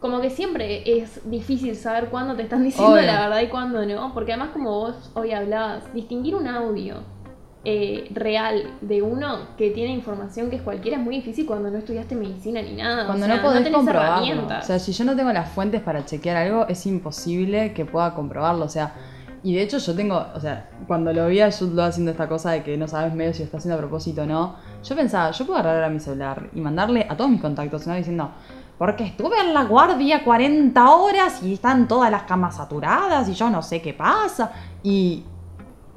como que siempre es difícil saber cuándo te están diciendo Obvio. la verdad y cuándo no, porque además como vos hoy hablabas, distinguir un audio eh, real de uno que tiene información que es cualquiera es muy difícil cuando no estudiaste medicina ni nada. Cuando o sea, no podés tenés comprobarlo. O sea, si yo no tengo las fuentes para chequear algo, es imposible que pueda comprobarlo. O sea, y de hecho yo tengo, o sea, cuando lo vi a Jude Law haciendo esta cosa de que no sabes medio si lo está haciendo a propósito o no, yo pensaba, yo puedo agarrar a mi celular y mandarle a todos mis contactos, ¿no? Diciendo, porque estuve en la guardia 40 horas y están todas las camas saturadas y yo no sé qué pasa. Y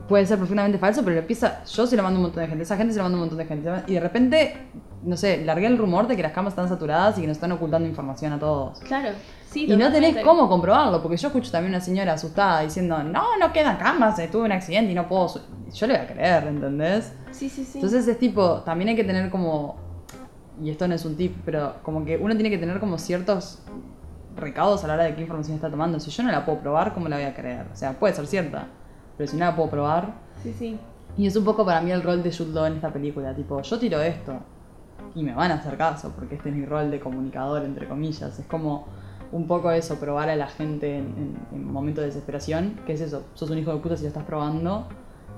puede ser profundamente falso, pero lo empieza, yo se lo mando un montón de gente, esa gente se lo manda un montón de gente. Y de repente, no sé, largué el rumor de que las camas están saturadas y que nos están ocultando información a todos. Claro, sí. Y no tenés cómo comprobarlo, porque yo escucho también una señora asustada diciendo, no, no quedan camas, eh, tuve un accidente y no puedo... su-". Yo le voy a creer, ¿entendés? Sí, sí, sí. Entonces es tipo, también hay que tener como, y esto no es un tip, pero como que uno tiene que tener como ciertos recaudos a la hora de qué información está tomando. Si yo no la puedo probar, ¿cómo la voy a creer? O sea, puede ser cierta, pero si no la puedo probar... sí, sí. Y es un poco para mí el rol de Jude Law en esta película, tipo, yo tiro esto y me van a hacer caso, porque este es mi rol de comunicador, entre comillas. Es como un poco eso, probar a la gente en, en, en momentos de desesperación, que es eso, sos un hijo de puta si lo estás probando,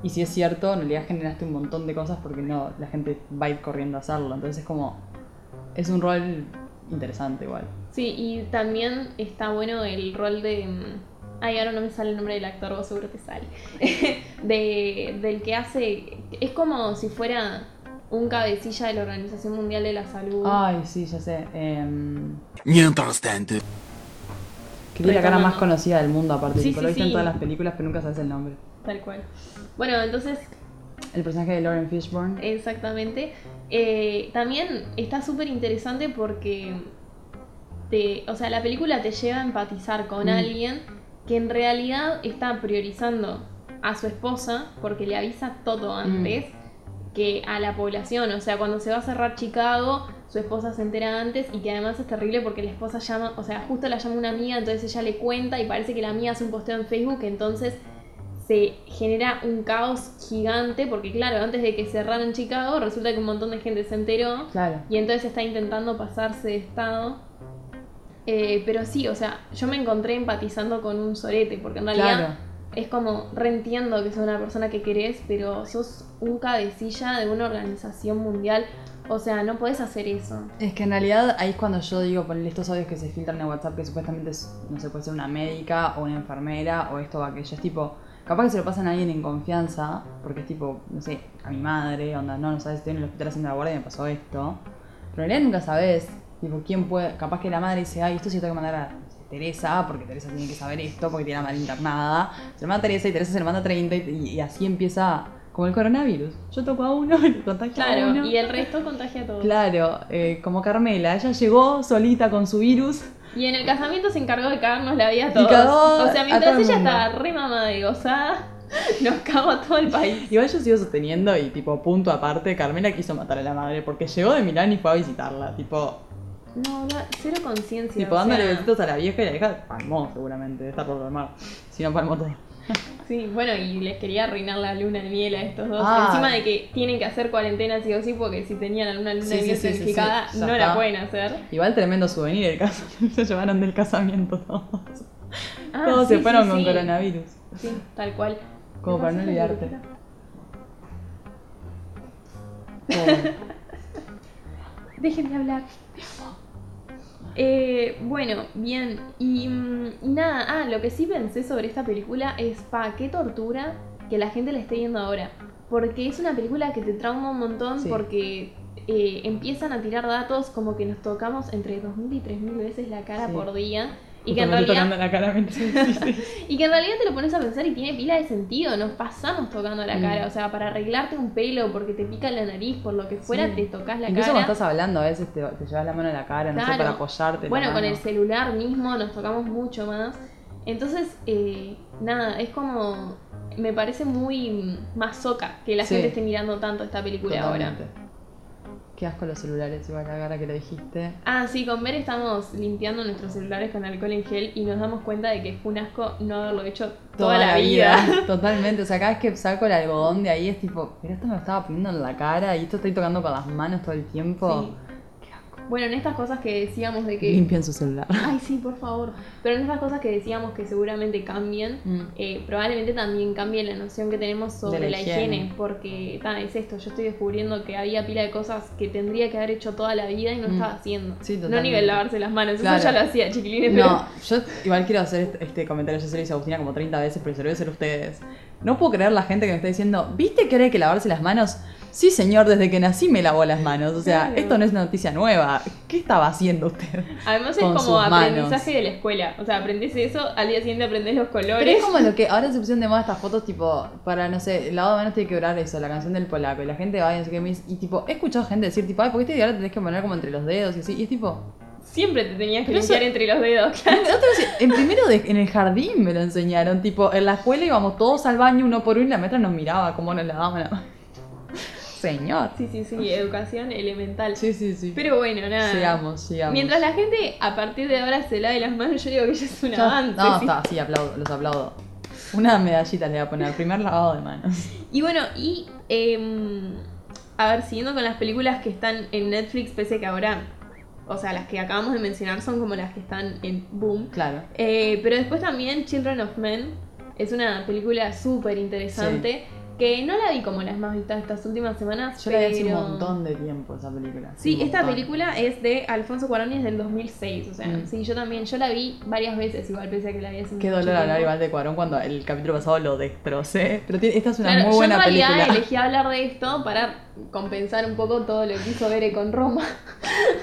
Y si es cierto, en realidad generaste un montón de cosas porque no, la gente va a ir corriendo a hacerlo. Entonces es como. Es un rol interesante igual. Sí, y también está bueno el rol de. mm, Ay, ahora no me sale el nombre del actor, vos seguro te sale. de, del que hace. Es como si fuera un cabecilla de la Organización Mundial de la Salud. Ay, sí, ya sé. em, Mientras tanto. Que tiene la cara más conocida del mundo, aparte. Sí, tipo, sí, lo viste en sí. todas las películas, pero nunca sabes el nombre. Tal cual. Bueno, entonces, El personaje de Lauren Fishburne. exactamente. Eh, también está súper interesante porque. Te, o sea, la película te lleva a empatizar con Mm. alguien que en realidad está priorizando a su esposa porque le avisa todo antes que a la población. O sea, cuando se va a cerrar Chicago, su esposa se entera antes y que además es terrible porque la esposa llama, o sea, justo la llama una amiga, entonces ella le cuenta y parece que la amiga hace un posteo en Facebook, entonces se genera un caos gigante porque claro, antes de que cerraran Chicago, resulta que un montón de gente se enteró Claro. y entonces está intentando pasarse de estado. Eh, pero sí, o sea, yo me encontré empatizando con un sorete, porque en realidad Claro. Es como reentiendo que sos una persona que querés, pero sos un cabecilla de una organización mundial. O sea, no podés hacer eso. Es que en realidad ahí es cuando yo digo poner estos audios que se filtran en WhatsApp que supuestamente es, no sé, puede ser una médica o una enfermera o esto o aquello. Es tipo, capaz que se lo pasan a alguien en confianza, porque es tipo, no sé, a mi madre, onda, no, no sabes, estoy en el hospital haciendo la guardia y me pasó esto. Pero en realidad nunca sabes, tipo, quién puede, capaz que la madre dice, ay, esto sí tengo que mandar a Teresa, porque Teresa tiene que saber esto, porque tiene la madre internada. Se lo manda a Teresa y Teresa se lo manda a 30 y, y así empieza como el coronavirus. Yo toco a uno y contagio a Claro, uno. y el resto contagia a todos. Claro, eh, como Carmela, ella llegó solita con su virus. Y en el casamiento se encargó de cagarnos la vida a Y todos. cagó o sea, a mientras ella estaba re mamada y gozada, nos cagó a todo el país. Igual yo sigo sosteniendo y tipo, punto aparte, Carmela quiso matar a la madre porque llegó de Milán y fue a visitarla, tipo, No, no, cero conciencia. tipo dándole sea, besitos a la vieja y la vieja palmó seguramente, debe estar por palmar. Si no palmó todo. Sí, bueno, y les quería arruinar la luna de miel a estos dos. Ah. Encima de que tienen que hacer cuarentena sí o sí, porque si tenían alguna luna Sí, de miel sí, certificada, sí, no está. la pueden hacer. Igual tremendo souvenir el caso, se llevaron del casamiento todos. Ah, todos se fueron con coronavirus. Sí, tal cual. Como ¿Qué para no olvidarte. Dejen de hablar. Eh, bueno, bien. Y, mm, y nada, ah, lo que sí pensé sobre esta película es, pa, qué tortura que la gente la esté viendo ahora. Porque es una película que te trauma un montón Sí. porque eh, empiezan a tirar datos como que nos tocamos entre 2.000 y 3.000 veces la cara Sí. por día. Y que, en realidad, la cara y que en realidad te lo pones a pensar y tiene pila de sentido. Nos pasamos tocando la Mm. cara. O sea, para arreglarte un pelo, porque te pica la nariz, por lo que fuera, Sí. te tocas la Incluso cara. cuando estás hablando a veces te, te llevas la mano en la cara, no sé, para apoyarte. Bueno, con el celular mismo nos tocamos mucho más. Entonces, eh, nada, es como. Me parece muy masoca que la Sí. gente esté mirando tanto esta película ahora. Qué asco los celulares, igual la cara que lo dijiste. Ah, sí, con Ver estamos limpiando nuestros celulares con alcohol en gel y nos damos cuenta de que fue un asco no haberlo hecho toda, la vida. Totalmente. O sea, cada vez que saco el algodón de ahí es tipo, pero esto me lo estaba poniendo en la cara y esto estoy tocando con las manos todo el tiempo. Sí. Bueno, en estas cosas que decíamos de que. Limpian su celular. Ay, sí, por favor. Pero en estas cosas que decíamos que seguramente cambien, Mm. eh, probablemente también cambie la noción que tenemos sobre De la la, higiene. higiene. Porque ta, es esto, yo estoy descubriendo que había pila de cosas que tendría que haber hecho toda la vida y no Mm. estaba haciendo. Sí, no totalmente. nivel lavarse las manos, Claro. eso ya lo hacía, chiquilines. pero- No, yo igual quiero hacer este, este comentario, yo se lo hice a Agustina como 30 veces, pero se lo voy a hacer a ustedes. No puedo creer la gente que me está diciendo, ¿viste que hay que lavarse las manos? Sí, señor, desde que nací me lavó las manos. O sea, Claro. esto no es una noticia nueva. ¿Qué estaba haciendo usted? Además es como sus aprendizaje manos. de la escuela. O sea, aprendés eso, al día siguiente aprendés los Pero colores. es como lo que ahora se pusieron de moda estas fotos, tipo, para, no sé, el lavado de manos tiene que durar eso, la canción del polaco, y la gente va y no sé qué, me dice- y tipo, he escuchado gente decir, tipo, ay, ¿por qué este ahora tenés que poner como entre los dedos y así? Y es tipo, Siempre te tenías que Pero limpiar eso- entre los dedos, claro. otra vez, en primero de- en el jardín me lo enseñaron, tipo, en la escuela íbamos todos al baño uno por uno y la maestra nos miraba cómo nos lavábamos la. Señor. Sí, sí, sí, educación elemental. Sí, sí, sí. Pero bueno, nada. Sigamos, sigamos. Mientras la gente a partir de ahora se lave las manos, yo digo que ya es un avance. No, sí. está, sí, aplaudo, los aplaudo. Una medallita le voy a poner, primer lavado de manos. Y bueno, y em, a ver, siguiendo con las películas que están en Netflix, pese que ahora, o sea, las que acabamos de mencionar son como las que están en Boom. Claro. Eh, pero después también Children of Men es una película súper interesante. Que no la vi como las más vistas estas últimas semanas. Yo la vi hace un pero- montón de tiempo esa película. Sí, esta película es de Alfonso Cuarón y es del 2006, o sea, Mm. sí, yo también, yo la vi varias veces, igual a que la vi hace Qué mucho dolor hablar igual de Cuarón cuando el capítulo pasado lo destrocé. Pero tiene- esta es una Claro, muy yo buena en realidad película. elegí hablar de esto para compensar un poco todo lo que hizo Bere con Roma.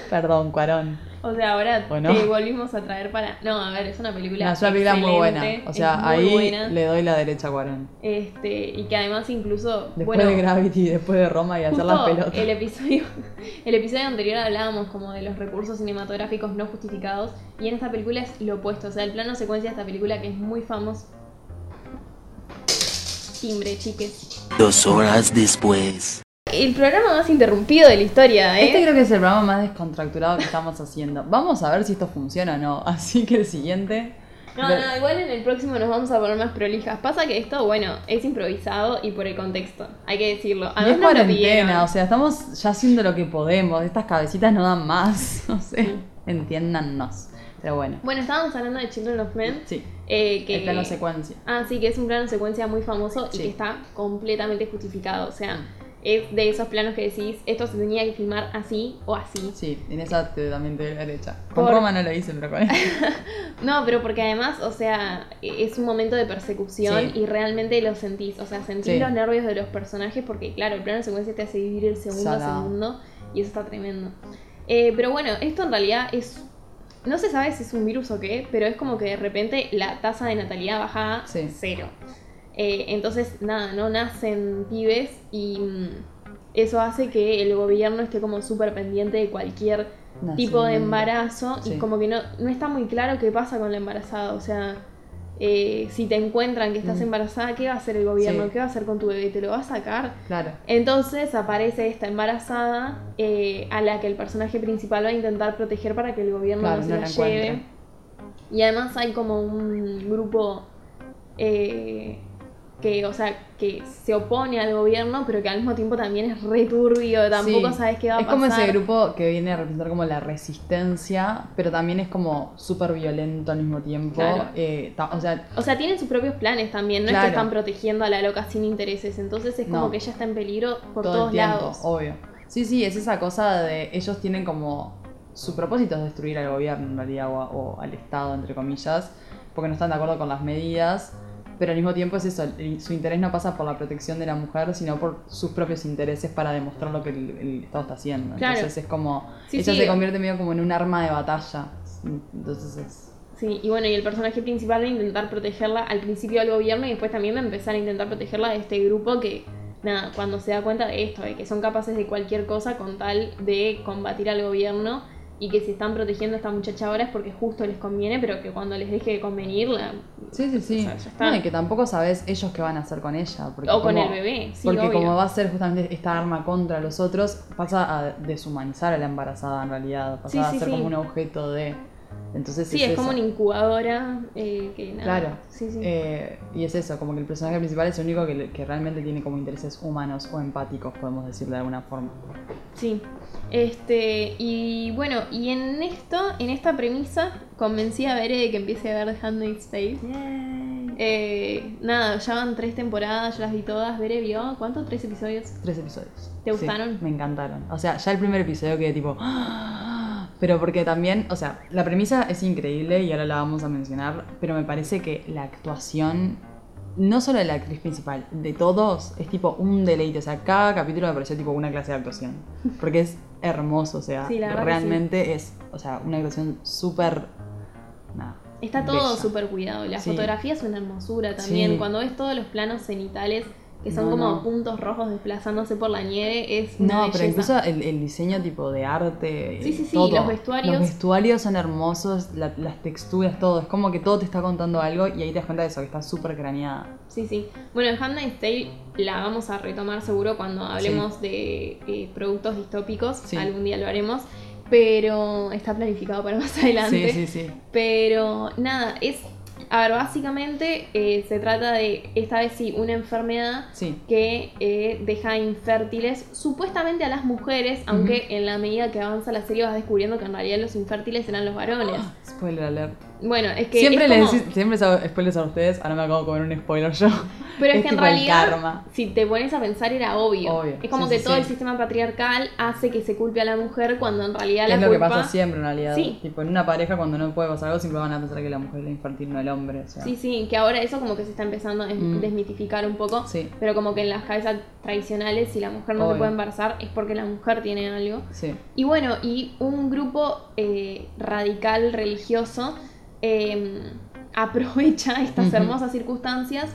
Perdón, Cuarón. O sea, ahora ¿O no? te volvimos a traer para. No, a ver, es una película. No, es una película muy buena. O sea, ahí buena, le doy la derecha a Cuarón. Este, y que además incluso. Después bueno, de Gravity, después de Roma y hacer las justo pelotas. el episodio, el episodio anterior hablábamos como de los recursos cinematográficos no justificados. Y en esta película es lo opuesto. O sea, el plano secuencia de esta película que es muy famoso. Timbre, chiques. Dos horas después. El programa más interrumpido de la historia, ¿eh? Este creo que es el programa más descontracturado que estamos haciendo. Vamos a ver si esto funciona o no. Así que el siguiente. No, no, igual en el próximo nos vamos a poner más prolijas. Pasa que esto, bueno, es improvisado y por el contexto, hay que decirlo. Y Además es cuarentena, o sea, estamos ya haciendo lo que podemos. Estas cabecitas no dan más. No sé. Entiéndannos. Pero bueno. Bueno, estábamos hablando de Children of Men. Sí. eh, que... El plano secuencia. Ah, sí, que es un plano secuencia muy famoso y Sí. que está completamente justificado. O sea, es de esos planos que decís, esto se tenía que filmar así o así. Sí, en esa te, también te doy la derecha. Con Por- Roma no lo hice, pero con. No, pero porque además, o sea, es un momento de persecución Sí. y realmente lo sentís. O sea, sentís Sí. los nervios de los personajes porque, claro, el plano secuencia te hace vivir el segundo a segundo y eso está tremendo. Eh, pero bueno, esto en realidad es. No se sabe si es un virus o qué, pero es como que de repente la tasa de natalidad baja a Sí. cero. Eh, entonces, nada, no nacen pibes y mm, eso hace que el gobierno esté como súper pendiente de cualquier tipo de embarazo y como que no, no está muy claro qué pasa con la embarazada. O sea, eh, si te encuentran que estás Mm. embarazada, ¿qué va a hacer el gobierno? Sí. ¿Qué va a hacer con tu bebé? ¿Te lo va a sacar? Claro. Entonces aparece esta embarazada eh, a la que el personaje principal va a intentar proteger para que el gobierno Claro, no se no la, la lleve. Y además hay como un grupo eh, que, o sea, que se opone al gobierno, pero que al mismo tiempo también es re turbio, tampoco Sí. sabes qué va a Es pasar. como ese grupo que viene a representar como la resistencia, pero también es como súper violento al mismo tiempo. Claro. Eh, ta- o sea, O sea, tienen sus propios planes también, no es que están protegiendo a la loca sin intereses, entonces es como No. que ella está en peligro por todo todos el tiempo, lados. obvio. Sí, sí, es esa cosa de ellos tienen como su propósito es destruir al gobierno en realidad o, o al Estado, entre comillas, porque no están de acuerdo con las medidas, pero al mismo tiempo es eso, su interés no pasa por la protección de la mujer, sino por sus propios intereses para demostrar lo que el, el Estado está haciendo. Claro. Entonces es como, Sí, ella sí. se convierte medio como en un arma de batalla. Entonces es... Sí, y bueno, y el personaje principal a intentar protegerla al principio del gobierno y después también a empezar a intentar protegerla de este grupo que, nada, cuando se da cuenta de esto, de que son capaces de cualquier cosa con tal de combatir al gobierno y que si están protegiendo a esta muchacha ahora es porque justo les conviene, pero que cuando les deje de convenir, la- Sí, sí, sí. O sea, ya está. No, y que tampoco sabes ellos qué van a hacer con ella. Porque o con como- el bebé, sí, porque obvio. como va a ser justamente esta arma contra los otros, pasa a deshumanizar a la embarazada en realidad. Pasa Sí, a ser como un objeto de... Entonces Sí, es, como una incubadora eh, que nada. Claro. Sí, sí. Eh, y es eso, como que el personaje principal es el único que, le- que realmente tiene como intereses humanos o empáticos, podemos decirlo de alguna forma. Sí. Este, y bueno, y en esto, en esta premisa, convencí a Bere de que empiece a ver The Handmaid's Tale. Eh, nada, ya van tres temporadas, yo las vi todas. Bere vio, ¿cuánto? ¿Tres episodios? Tres episodios. ¿Te Sí, gustaron? me encantaron. O sea, ya el primer episodio quedé tipo... ¡ah! Pero porque también, o sea, la premisa es increíble y ahora la vamos a mencionar, pero me parece que la actuación, no solo de la actriz principal, de todos, es tipo un deleite. O sea, cada capítulo me pareció tipo una clase de actuación. Porque es hermoso, o sea, Sí, realmente es, o sea, una actuación súper... Nada. Está todo súper cuidado. La Sí. fotografía es una hermosura también. Cuando ves todos los planos cenitales que son No, como no. puntos rojos desplazándose por la nieve, es una No, pero incluso el, el diseño tipo de arte. Sí, sí, sí, todo. los vestuarios. Los vestuarios son hermosos, la- las texturas, todo. Es como que todo te está contando algo y ahí te das cuenta de eso, que está súper craneada. Sí, sí. Bueno, en Handmaid's Tale la vamos a retomar seguro cuando hablemos de eh, productos distópicos. Sí. Algún día lo haremos. Pero está planificado para más adelante. Sí, sí, sí. Pero nada, es. A ver, básicamente eh, se trata de, esta vez sí, una enfermedad Sí. que eh, deja infértiles supuestamente a las mujeres, aunque en la medida que avanza la serie vas descubriendo que en realidad los infértiles eran los varones. Spoiler alert. Bueno, es que. Siempre es les decís- siempre les hago spoilers a ustedes, ahora me acabo de comer un spoiler yo. Pero es, que en realidad, si te pones a pensar, era obvio. Obvio, Es como sí, que sí, todo sí. el sistema patriarcal hace que se culpe a la mujer cuando en realidad la es lo culpa. que pasa siempre en realidad. Sí. Tipo, en una pareja cuando no puede pasar algo siempre van a pensar que la mujer es infantil, no el hombre. O sea. Sí, sí, que ahora eso como que se está empezando a Mm. desmitificar un poco. Sí. Pero como que en las cabezas tradicionales, si la mujer no se Obvio. puede embarazar, es porque la mujer tiene algo. Sí. Y bueno, y un grupo eh, radical religioso eh, aprovecha estas hermosas circunstancias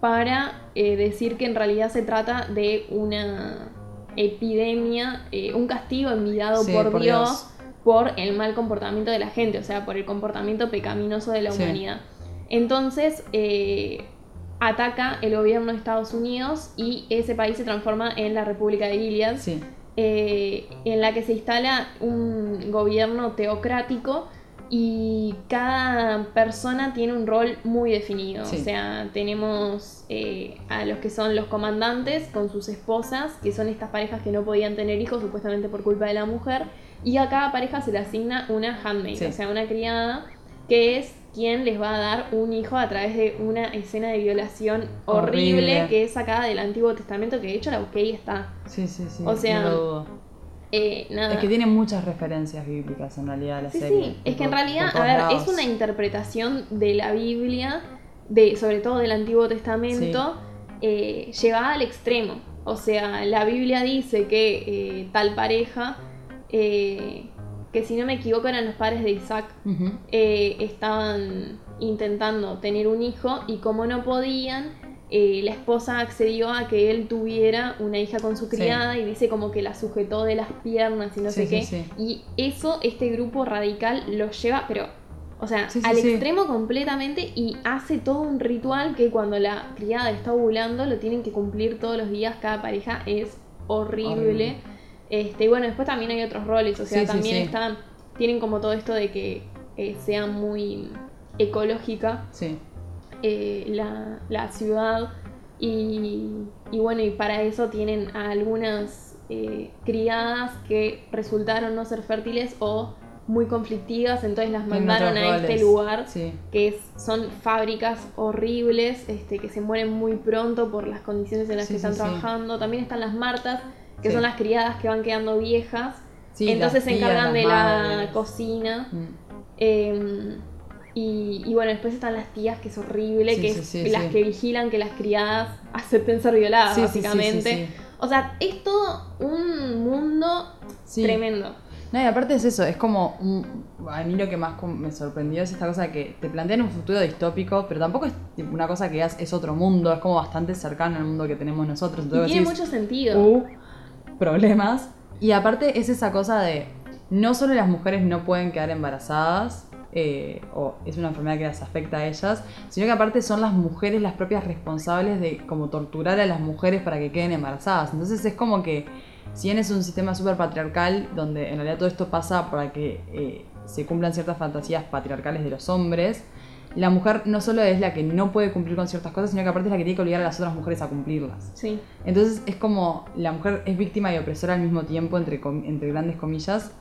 para eh, decir que en realidad se trata de una epidemia, eh, un castigo enviado Sí, por, por Dios, Dios. por el mal comportamiento de la gente, o sea, por el comportamiento pecaminoso de la Sí. humanidad. Entonces, eh, ataca el gobierno de Estados Unidos y ese país se transforma en la República de Gilead Sí. en la que se instala un gobierno teocrático y cada persona tiene un rol muy definido. Sí. O sea, tenemos eh, a los que son los comandantes con sus esposas, que son estas parejas que no podían tener hijos supuestamente por culpa de la mujer, y a cada pareja se le asigna una handmaid, Sí. o sea, una criada, que es quien les va a dar un hijo a través de una escena de violación horrible, Horrible. que es sacada del Antiguo Testamento, que de hecho la busqué y está. Sí, sí, sí. O sea, no. Eh, nada. Es que tiene muchas referencias bíblicas en realidad la Sí, serie. sí, es que en realidad, a ver, lados. es una interpretación de la Biblia, de, sobre todo del Antiguo Testamento, eh, llevada al extremo. O sea, la Biblia dice que eh, tal pareja, que si no me equivoco eran los padres de Isaac, estaban intentando tener un hijo y como no podían, eh, la esposa accedió a que él tuviera una hija con su Sí. criada y dice como que la sujetó de las piernas y no Sí, sé sí, qué. Y eso este grupo radical lo lleva, pero, o sea, al extremo completamente y hace todo un ritual que cuando la criada está ovulando lo tienen que cumplir todos los días, cada pareja es horrible. Horrible. Este, y bueno, después también hay otros roles, o sea, también están, tienen como todo esto de que eh, sea muy ecológica Sí. Eh, la, la ciudad y, y bueno, y para eso tienen a algunas eh, criadas que resultaron no ser fértiles o muy conflictivas, entonces las mandaron a este lugar Sí. que es- son fábricas horribles, este, que se mueren muy pronto por las condiciones en las Sí, que están sí. trabajando. También están las martas, que son las criadas que van quedando viejas. Entonces se encargan de la cocina. Mm. eh, y, y bueno, después están las tías, que es horrible, Sí, que sí, es sí, las que vigilan que las criadas acepten ser violadas, básicamente. sí, sí. O sea, es todo un mundo tremendo. No, y aparte es eso, es como. un- a mí lo que más me sorprendió es esta cosa de que te plantean un futuro distópico, pero tampoco es una cosa que es, es otro mundo, es como bastante cercano al mundo que tenemos nosotros. Y tiene decís, mucho sentido. "Uh, problemas. Y aparte es esa cosa de. No solo las mujeres no pueden quedar embarazadas, eh, o es una enfermedad que las afecta a ellas, sino que aparte son las mujeres las propias responsables de como torturar a las mujeres para que queden embarazadas. Entonces es como que, si bien es un sistema súper patriarcal, donde en realidad todo esto pasa para que eh, se cumplan ciertas fantasías patriarcales de los hombres, la mujer no solo es la que no puede cumplir con ciertas cosas, sino que aparte es la que tiene que obligar a las otras mujeres a cumplirlas. Sí. Entonces es como la mujer es víctima y opresora al mismo tiempo, entre, entre grandes comillas.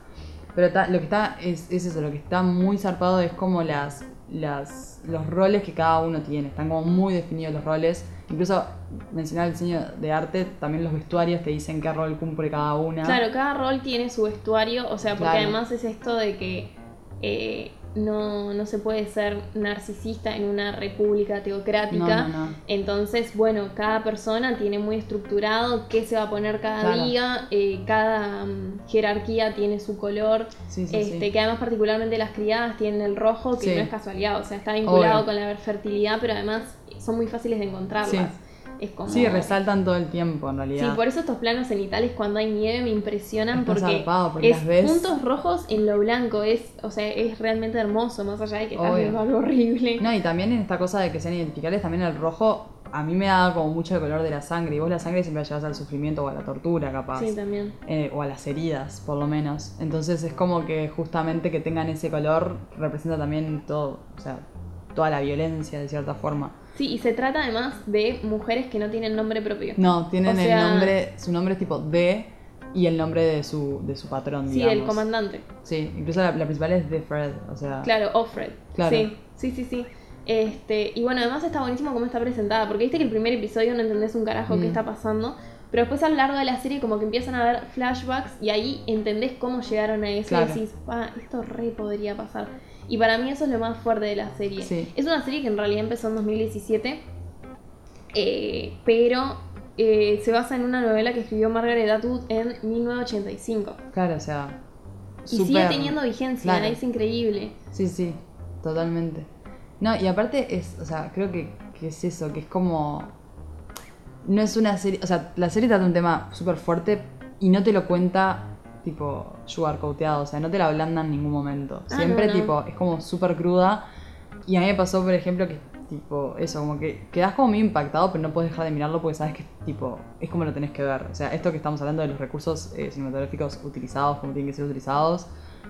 Pero ta- lo que está es, es eso, lo que está muy zarpado es como las, las, los roles que cada uno tiene. Están como muy definidos los roles. Incluso mencionar el diseño de arte, también los vestuarios te dicen qué rol cumple cada una. Claro, cada rol tiene su vestuario, o sea, porque Claro. además es esto de que eh, no, no se puede ser narcisista en una república teocrática. No, no, no. Entonces, bueno, cada persona tiene muy estructurado qué se va a poner cada Claro. día, eh, cada mm, jerarquía tiene su color, Sí, sí, este, sí. que además particularmente las criadas tienen el rojo, que no es casualidad, o sea, está vinculado Obvio. con la fertilidad, pero además son muy fáciles de encontrarlas. Sí. Es como... Sí, resaltan todo el tiempo en Sí, realidad. por eso estos planos cenitales cuando hay nieve me impresionan porque, porque es ves. puntos rojos en lo blanco, es, o sea, es realmente hermoso, más allá de que estás viendo algo horrible. No, y también en esta cosa de que sean identificables, también el rojo a mí me da como mucho el color de la sangre. Y vos la sangre siempre la llevas al sufrimiento o a la tortura, capaz. Sí, también. Eh, o a las heridas, por lo menos. Entonces es como que justamente que tengan ese color representa también todo, o sea, toda la violencia de cierta forma. Sí, y se trata además de mujeres que no tienen nombre propio. No, tienen O sea- el nombre, su nombre es tipo D, Y el nombre de su, de su patrón, Sí, digamos. el comandante. Sí, incluso la, la principal es de Fred, o sea... Claro, Offred. Claro. Sí, sí, sí, sí. Este, y bueno, además está buenísimo cómo está presentada, porque viste que el primer episodio no entendés un carajo qué Mm. está pasando, pero después a lo largo de la serie como que empiezan a ver flashbacks y ahí entendés cómo llegaron a eso Claro. y decís, pa, esto re podría pasar. Y para mí eso es lo más fuerte de la serie. Sí. Es una serie que en realidad empezó en 2017, eh, pero eh, se basa en una novela que escribió Margaret Atwood en 1985. Claro, o sea... Y sigue teniendo vigencia, Claro. es increíble. Sí, sí, totalmente. No, y aparte es, o sea, creo que, que es eso, que es como... No es una serie, o sea, la serie trata un tema súper fuerte y no te lo cuenta tipo sugarcoateado, o sea, no te la ablanda en ningún momento. Ah, Siempre no, no. tipo, es como súper cruda. Y a mí me pasó, por ejemplo, que tipo, eso, como que quedas como medio impactado, pero no puedes dejar de mirarlo porque sabes que tipo, es como lo tenés que ver. O sea, esto que estamos hablando de los recursos eh, cinematográficos utilizados, como tienen que ser utilizados,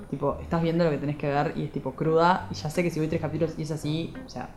tipo, estás viendo lo que tenés que ver y es tipo cruda. Y ya sé que si voy tres capítulos y es así, o sea,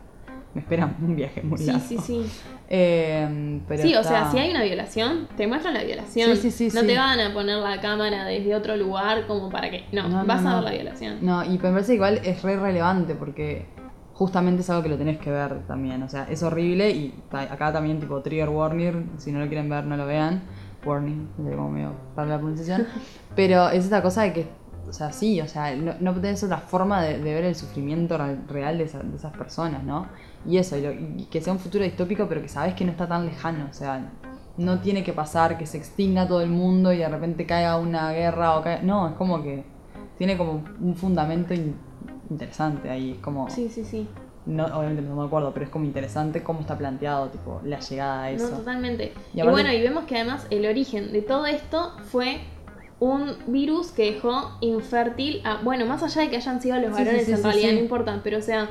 me espera un viaje muy Sí, largo. sí, sí. Eh, pero Sí, o sea, si hay una violación, te muestran la violación. Sí, sí, sí, no sí. te van a poner la cámara desde otro lugar como para que. No, No, no, vas a no. ver la violación. No, y me parece igual es re relevante porque justamente es algo que lo tenés que ver también. O sea, es horrible y acá también tipo trigger warning, si no lo quieren ver no lo vean. Warning, de como medio para la pronunciación. Pero es esta cosa de que, o sea, sí, o sea, no, no tenés otra forma de, de ver el sufrimiento re- real de, esa- de esas personas, ¿no? Y eso, y, lo- y que sea un futuro distópico, pero que sabes que no está tan lejano, o sea, no tiene que pasar que se extinga todo el mundo y de repente caiga una guerra o caiga... No, es como que tiene como un fundamento in- interesante ahí, es como... Sí, sí, sí. No, obviamente no me acuerdo, pero es como interesante cómo está planteado, tipo, la llegada a No, eso. totalmente. Y bueno, y vemos que además el origen de todo esto fue un virus que dejó infértil a. Bueno, más allá de que hayan sido los Sí, sí, varones, sí, en sí, realidad sí. no importa, pero o sea,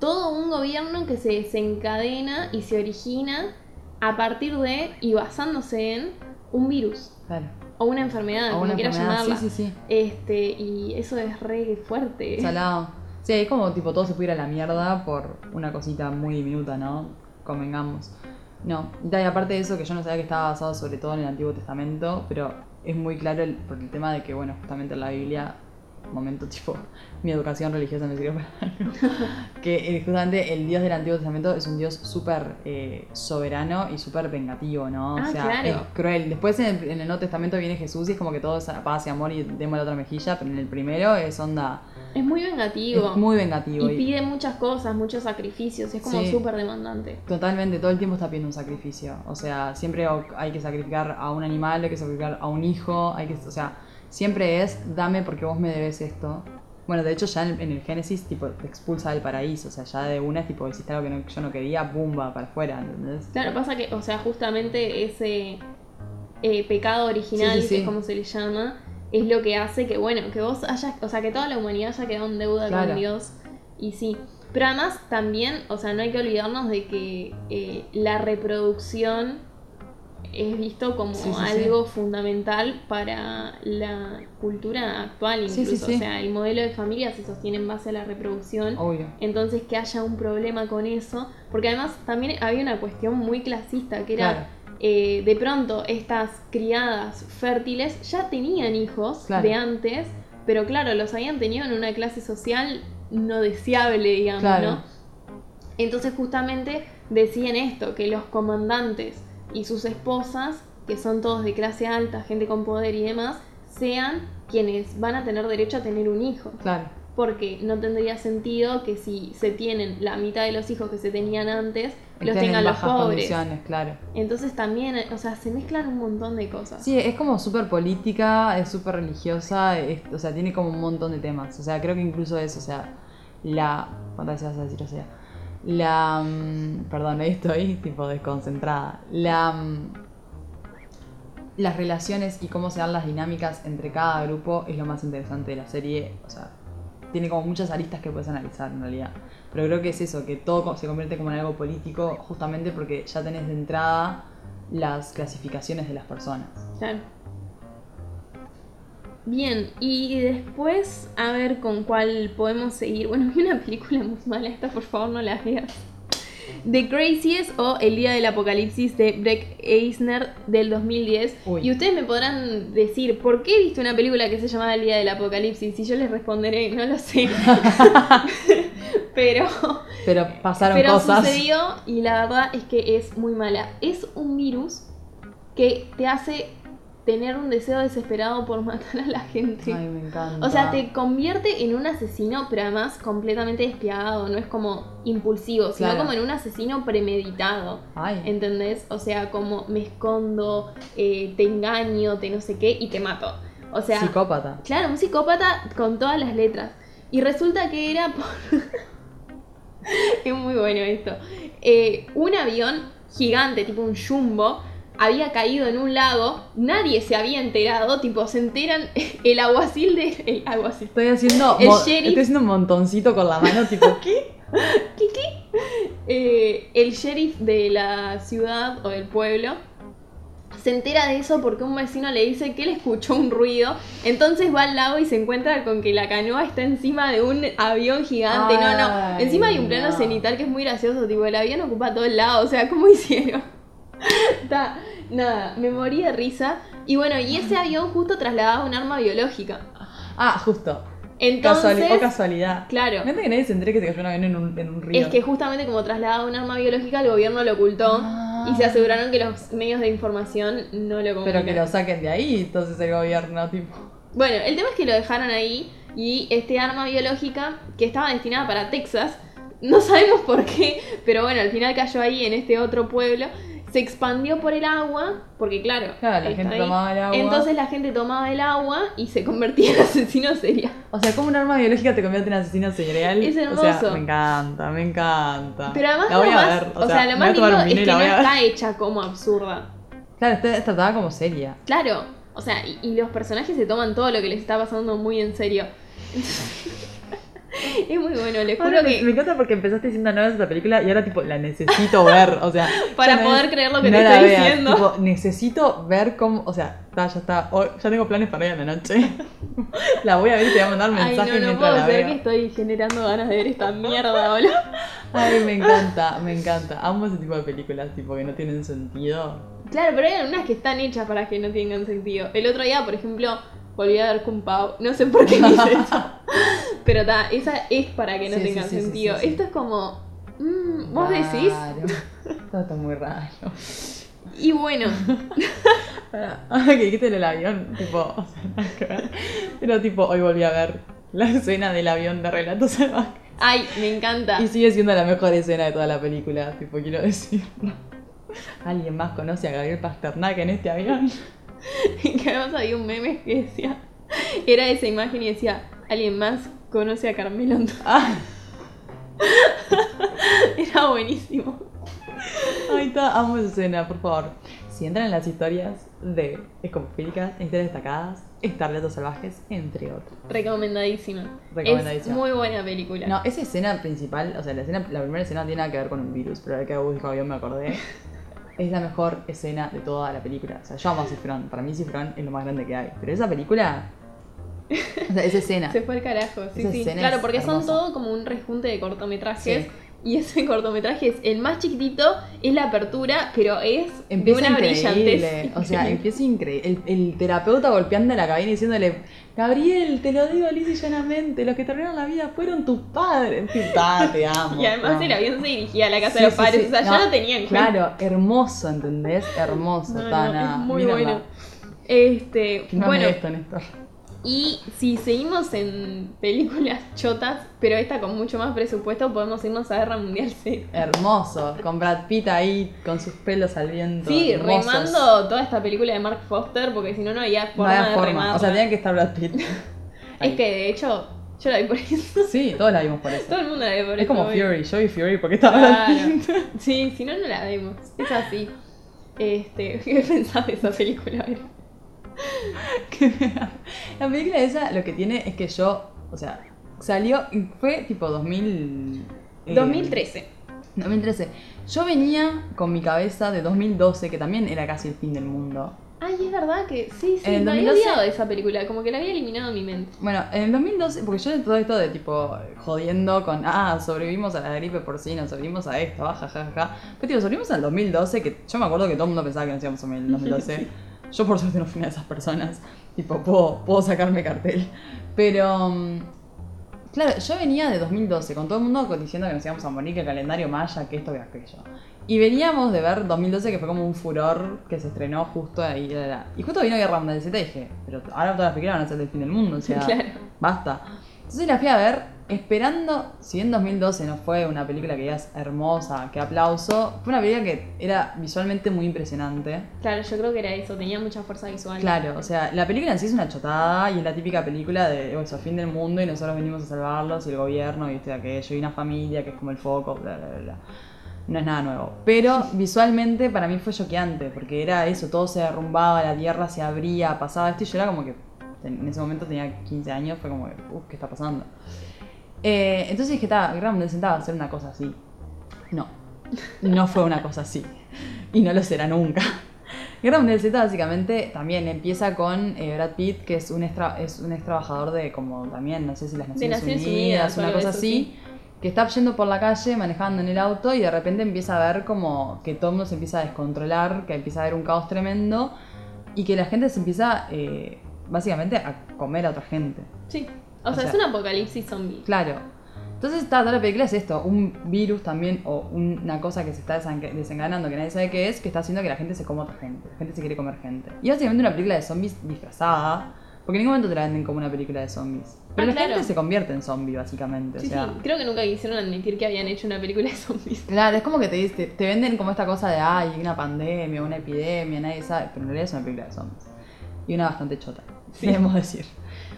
todo un gobierno que se desencadena y se origina a partir de y basándose en un virus Claro. o una enfermedad, O como una quieras enfermedad, llamarla. sí, sí, sí. Este, y eso es re fuerte. Salado. Sí, es como tipo todo se ir a la mierda por una cosita muy diminuta, ¿no? Convengamos. No, y aparte de eso, que yo no sabía que estaba basado sobre todo en el Antiguo Testamento, pero es muy claro el, por el tema de que, bueno, justamente en la Biblia, momento tipo, mi educación religiosa me sirve para algo, que eh, justamente el Dios del Antiguo Testamento es un Dios súper eh, soberano y súper vengativo, ¿no? O Ah, sea, claro. es cruel. Después en el, en el Nuevo Testamento viene Jesús y es como que todo es paz y amor y demos la otra mejilla, pero en el primero es onda... Es muy vengativo. Es muy vengativo. y y- pide muchas cosas, muchos sacrificios. Es como Sí. súper demandante. Totalmente, todo el tiempo está pidiendo un sacrificio. O sea, siempre hay que sacrificar a un animal, hay que sacrificar a un hijo, hay que, o sea, siempre es dame porque vos me debes esto. Bueno, de hecho ya en, en el Génesis tipo te expulsa del paraíso, o sea, ya de una es tipo hiciste algo que no- yo no quería, bumba para afuera, ¿entendés? Claro, pasa que, o sea, justamente ese eh, pecado original, Sí, sí, sí. que es como se le llama, es lo que hace que, bueno, que vos hayas, o sea, que toda la humanidad haya quedado en deuda Claro. con Dios. Y sí. Pero además también, o sea, no hay que olvidarnos de que eh, la reproducción es visto como Sí, sí, sí. algo fundamental para la cultura actual incluso. O sea, el modelo de familia se sostiene en base a la reproducción. Obvio. Entonces que haya un problema con eso, porque además también había una cuestión muy clasista, que era Claro. eh, de pronto estas criadas fértiles ya tenían hijos Claro. de antes, pero claro, los habían tenido en una clase social no deseable, digamos, Claro. ¿no? Entonces justamente decían esto, que los comandantes y sus esposas, que son todos de clase alta, gente con poder y demás, sean quienes van a tener derecho a tener un hijo Claro. porque no tendría sentido que si se tienen la mitad de los hijos que se tenían antes, los tengan los pobres. claro. Entonces también, o sea, se mezclan un montón de cosas. Sí, es como súper política, es súper religiosa, es- o sea, tiene como un montón de temas. O sea, creo que incluso es, o sea, la... ¿Cuántas veces vas a decir? O sea, la... mm, Perdón, ahí estoy tipo desconcentrada. La... mm, Las relaciones y cómo se dan las dinámicas entre cada grupo es lo más interesante de la serie. O sea, tiene como muchas aristas que puedes analizar en realidad. Pero creo que es eso, que todo se convierte como en algo político justamente porque ya tenés de entrada las clasificaciones de las personas. Claro. Bien, y después, a ver con cuál podemos seguir. Bueno, vi una película muy mala, esta por favor no la veas. The Craziest o El Día del Apocalipsis de Breck Eisner del 2010. Uy. Y ustedes me podrán decir, ¿por qué viste una película que se llama El Día del Apocalipsis? Y yo les responderé, no lo sé. pero Pero pasaron pero cosas. sucedió y la verdad es que es muy mala. Es un virus que te hace tener un deseo desesperado por matar a la gente. Ay, me encanta. O sea, te convierte en un asesino, pero además completamente despiadado. No es como impulsivo, sino Claro. como en un asesino premeditado. Ay. ¿Entendés? O sea, como me escondo, eh, te engaño, te no sé qué y te mato. O sea, Psicópata. claro, un psicópata con todas las letras. Y resulta que era por. es muy bueno esto. Eh, un avión gigante, tipo un jumbo, había caído en un lago. Nadie se había enterado. Tipo, se enteran. El aguacil de. El aguacil. Estoy haciendo, El mo- sheriff. estoy haciendo un montoncito con la mano, tipo, ¿qué? ¿Qué, qué? Eh, el sheriff de la ciudad o del pueblo se entera de eso porque un vecino le dice que él escuchó un ruido. Entonces va al lago y se encuentra con que la canoa está encima de un avión gigante. no, no. Encima hay un plano no. cenital que es muy gracioso. Tipo, el avión ocupa todo el lado. O sea, ¿cómo hicieron? Ta, nada, me morí de risa. Y bueno, y ese avión justo trasladaba un arma biológica. Ah, justo. Entonces, Casuali- o casualidad. claro. Fíjate que nadie se entere que se cayó un avión en un, en un río. Es que justamente como trasladaba un arma biológica, el gobierno lo ocultó Ah. y se aseguraron que los medios de información no lo comunican. Pero que lo saquen de ahí, entonces el gobierno, tipo. Bueno, el tema es que lo dejaron ahí y este arma biológica que estaba destinada para Texas, no sabemos por qué, pero bueno, al final cayó ahí en este otro pueblo, se expandió por el agua, porque claro, Claro, la gente ahí. tomaba el agua. Entonces la gente tomaba el agua y se convertía en asesino serial. O sea, como un arma biológica te convierte en asesino serial. Es O sea, hermoso. me encanta, me encanta. Pero además, la voy lo a ver. o sea, lo me más lindo es que no está hecha como absurda. Claro, está, está tratada como seria. Claro, o sea, y, y los personajes se toman todo lo que les está pasando muy en serio. es muy bueno, les juro me, que me encanta porque empezaste diciendo no ves esta película y ahora tipo la necesito ver, o sea, Para no poder es, creer lo que no te estoy veas, diciendo. tipo, necesito ver cómo, o sea, está, ya está, ya tengo planes para hoy en la noche. la voy a ver y te voy a mandar Ay, mensajes no, no puedo la creer que estoy generando ganas de ver esta mierda, boludo. Ay, me encanta, me encanta. Amo ese tipo de películas, tipo que no tienen sentido. Claro, pero hay algunas que están hechas para que no tengan sentido. El otro día, por ejemplo, volví a ver Kung Pao. No sé por qué hice eso. Pero ta, esa es para que no Sí, tengan sí, sentido. Esto es como. mm, ¿Vos decís? Todo está muy raro. Y bueno, Ah, que dijiste el avión, tipo, o sea, nada que ver. Pero tipo, hoy volví a ver la escena del avión de Relatos Salvajes. ay, me encanta. Y sigue siendo la mejor escena de toda la película, tipo, quiero decirlo. ¿Alguien más conoce a Gabriel Pasternak en este avión? que además había un meme que decía. Era esa imagen y decía: ¿Alguien más conoce a Carmelo Antonio?". Ah, Era buenísimo. ahí está, amo esa escena, por favor. Si entran en las historias de Escopofílicas, historias destacadas, está Relatos Salvajes, entre otros. Recomendadísima. Recomendadísima. Es muy buena película. No, esa escena principal, o sea, la, escena, la primera escena no tiene nada que ver con un virus, pero ahora que dijo avión me acordé. Es la mejor escena de toda la película. O sea, yo amo a Cifrón. Para mí Cifrón es lo más grande que hay. Pero esa película... O sea, esa escena. Se fue el carajo, sí, Esa sí. Claro, porque son todo como un rejunte de cortometrajes. Sí. Y ese cortometraje es el más chiquitito, es la apertura, pero es Empieza de una brillantez. O sea, empieza increíble. El, el terapeuta golpeando la cabina y diciéndole, Gabriel, te lo digo lisa y llanamente, los que te arruinaron la vida fueron tus padres. Puta, te amo. Y además el avión se dirigía a la casa Sí, de los padres, sí. o sea, ya lo tenía en cuenta. Claro, hermoso, ¿entendés? Hermoso, No, no, Tana. es muy bueno. Este, Filmame bueno, esto, Néstor. Y si seguimos en películas chotas, pero esta con mucho más presupuesto, podemos irnos a Guerra Mundial Z. Hermoso, con Brad Pitt ahí con sus pelos al viento. Sí, hermosos. remando toda esta película de Mark Foster, porque si no, no había No forma había de forma. remarla. O sea, tenía que estar Brad Pitt. Es que de hecho, yo la vi por eso. Sí, todos la vimos por eso. Todo el mundo la ve por Es eso. como obvio. Fury, yo vi Fury porque estaba Brad Claro. Pitt. Sí, si no, no la vemos. Es así. Este, ¿qué pensás de esa película? A ver. La película esa lo que tiene es que yo, o sea, salió, fue tipo 2000... eh, 2013. 2013. Yo venía con mi cabeza de 2012, que también era casi el fin del mundo. Ay, es verdad que sí, sí, En el me había 2012 olvidado de esa película, como que la había eliminado de mi mente. Bueno, en el 2012, porque yo de todo esto de tipo jodiendo con, ah, sobrevivimos a la gripe porcina, sobrevivimos a esto, ah, jajaja. Pero tío, sobrevivimos al 2012, que yo me acuerdo que todo el mundo pensaba que nos íbamos a morir en el 2012. Yo por suerte no fui una de esas personas. Tipo, puedo, puedo sacarme cartel. Pero, mm, claro, yo venía de 2012 con todo el mundo diciendo que nos íbamos a morir, que el calendario maya, que esto, que aquello. Y veníamos de ver 2012 que fue como un furor que se estrenó justo ahí. Y justo vino Guerra Mundial Z y dije, pero ahora todas las películas van a ser del fin del mundo, o sea, Claro. basta. Entonces la fui a ver esperando, si bien 2012 no fue una película que digas hermosa, que aplauso, fue una película que era visualmente muy impresionante. Claro, yo creo que era eso, tenía mucha fuerza visual. Claro, o sea, la película en sí es una chotada y es la típica película de eso, fin del mundo y nosotros venimos a salvarlos y el gobierno y este aquello y una familia que es como el foco, bla, bla, bla, bla. No es nada nuevo. Pero visualmente para mí fue choqueante porque era eso, todo se derrumbaba, la tierra se abría, pasaba esto y yo era como que en ese momento tenía 15 años, fue como, uff, ¿qué está pasando? Eh, entonces dije, está, Graham sentaba a hacer una cosa así. No, no fue una cosa así. Y no lo será nunca. Guerra Mundial Z básicamente también empieza con eh, Brad Pitt, que es un, extra, es un ex trabajador de como también, no sé si las Naciones, Naciones Unidas, una cosa eso, así, que está yendo por la calle manejando en el auto y de repente empieza a ver como que todo el mundo se empieza a descontrolar, que empieza a haber un caos tremendo y que la gente se empieza eh, básicamente a comer a otra gente. Sí. O, O sea, sea- es un apocalipsis zombie. Claro. Entonces, está, toda la película es esto, un virus también, o una cosa que se está desencadenando, que nadie sabe qué es, que está haciendo que la gente se coma otra gente. La gente se quiere comer gente. Y básicamente una película de zombies disfrazada, porque en ningún momento te la venden como una película de zombies. Pero Ah, la claro. gente se convierte en zombie, básicamente. Sí, o sea, sí. Creo que nunca quisieron admitir que habían hecho una película de zombies. Claro, es como que te, te, venden como esta cosa de, ay, una pandemia, una epidemia, nadie sabe, pero en realidad es una película de zombies. Y una bastante chota, debemos decir.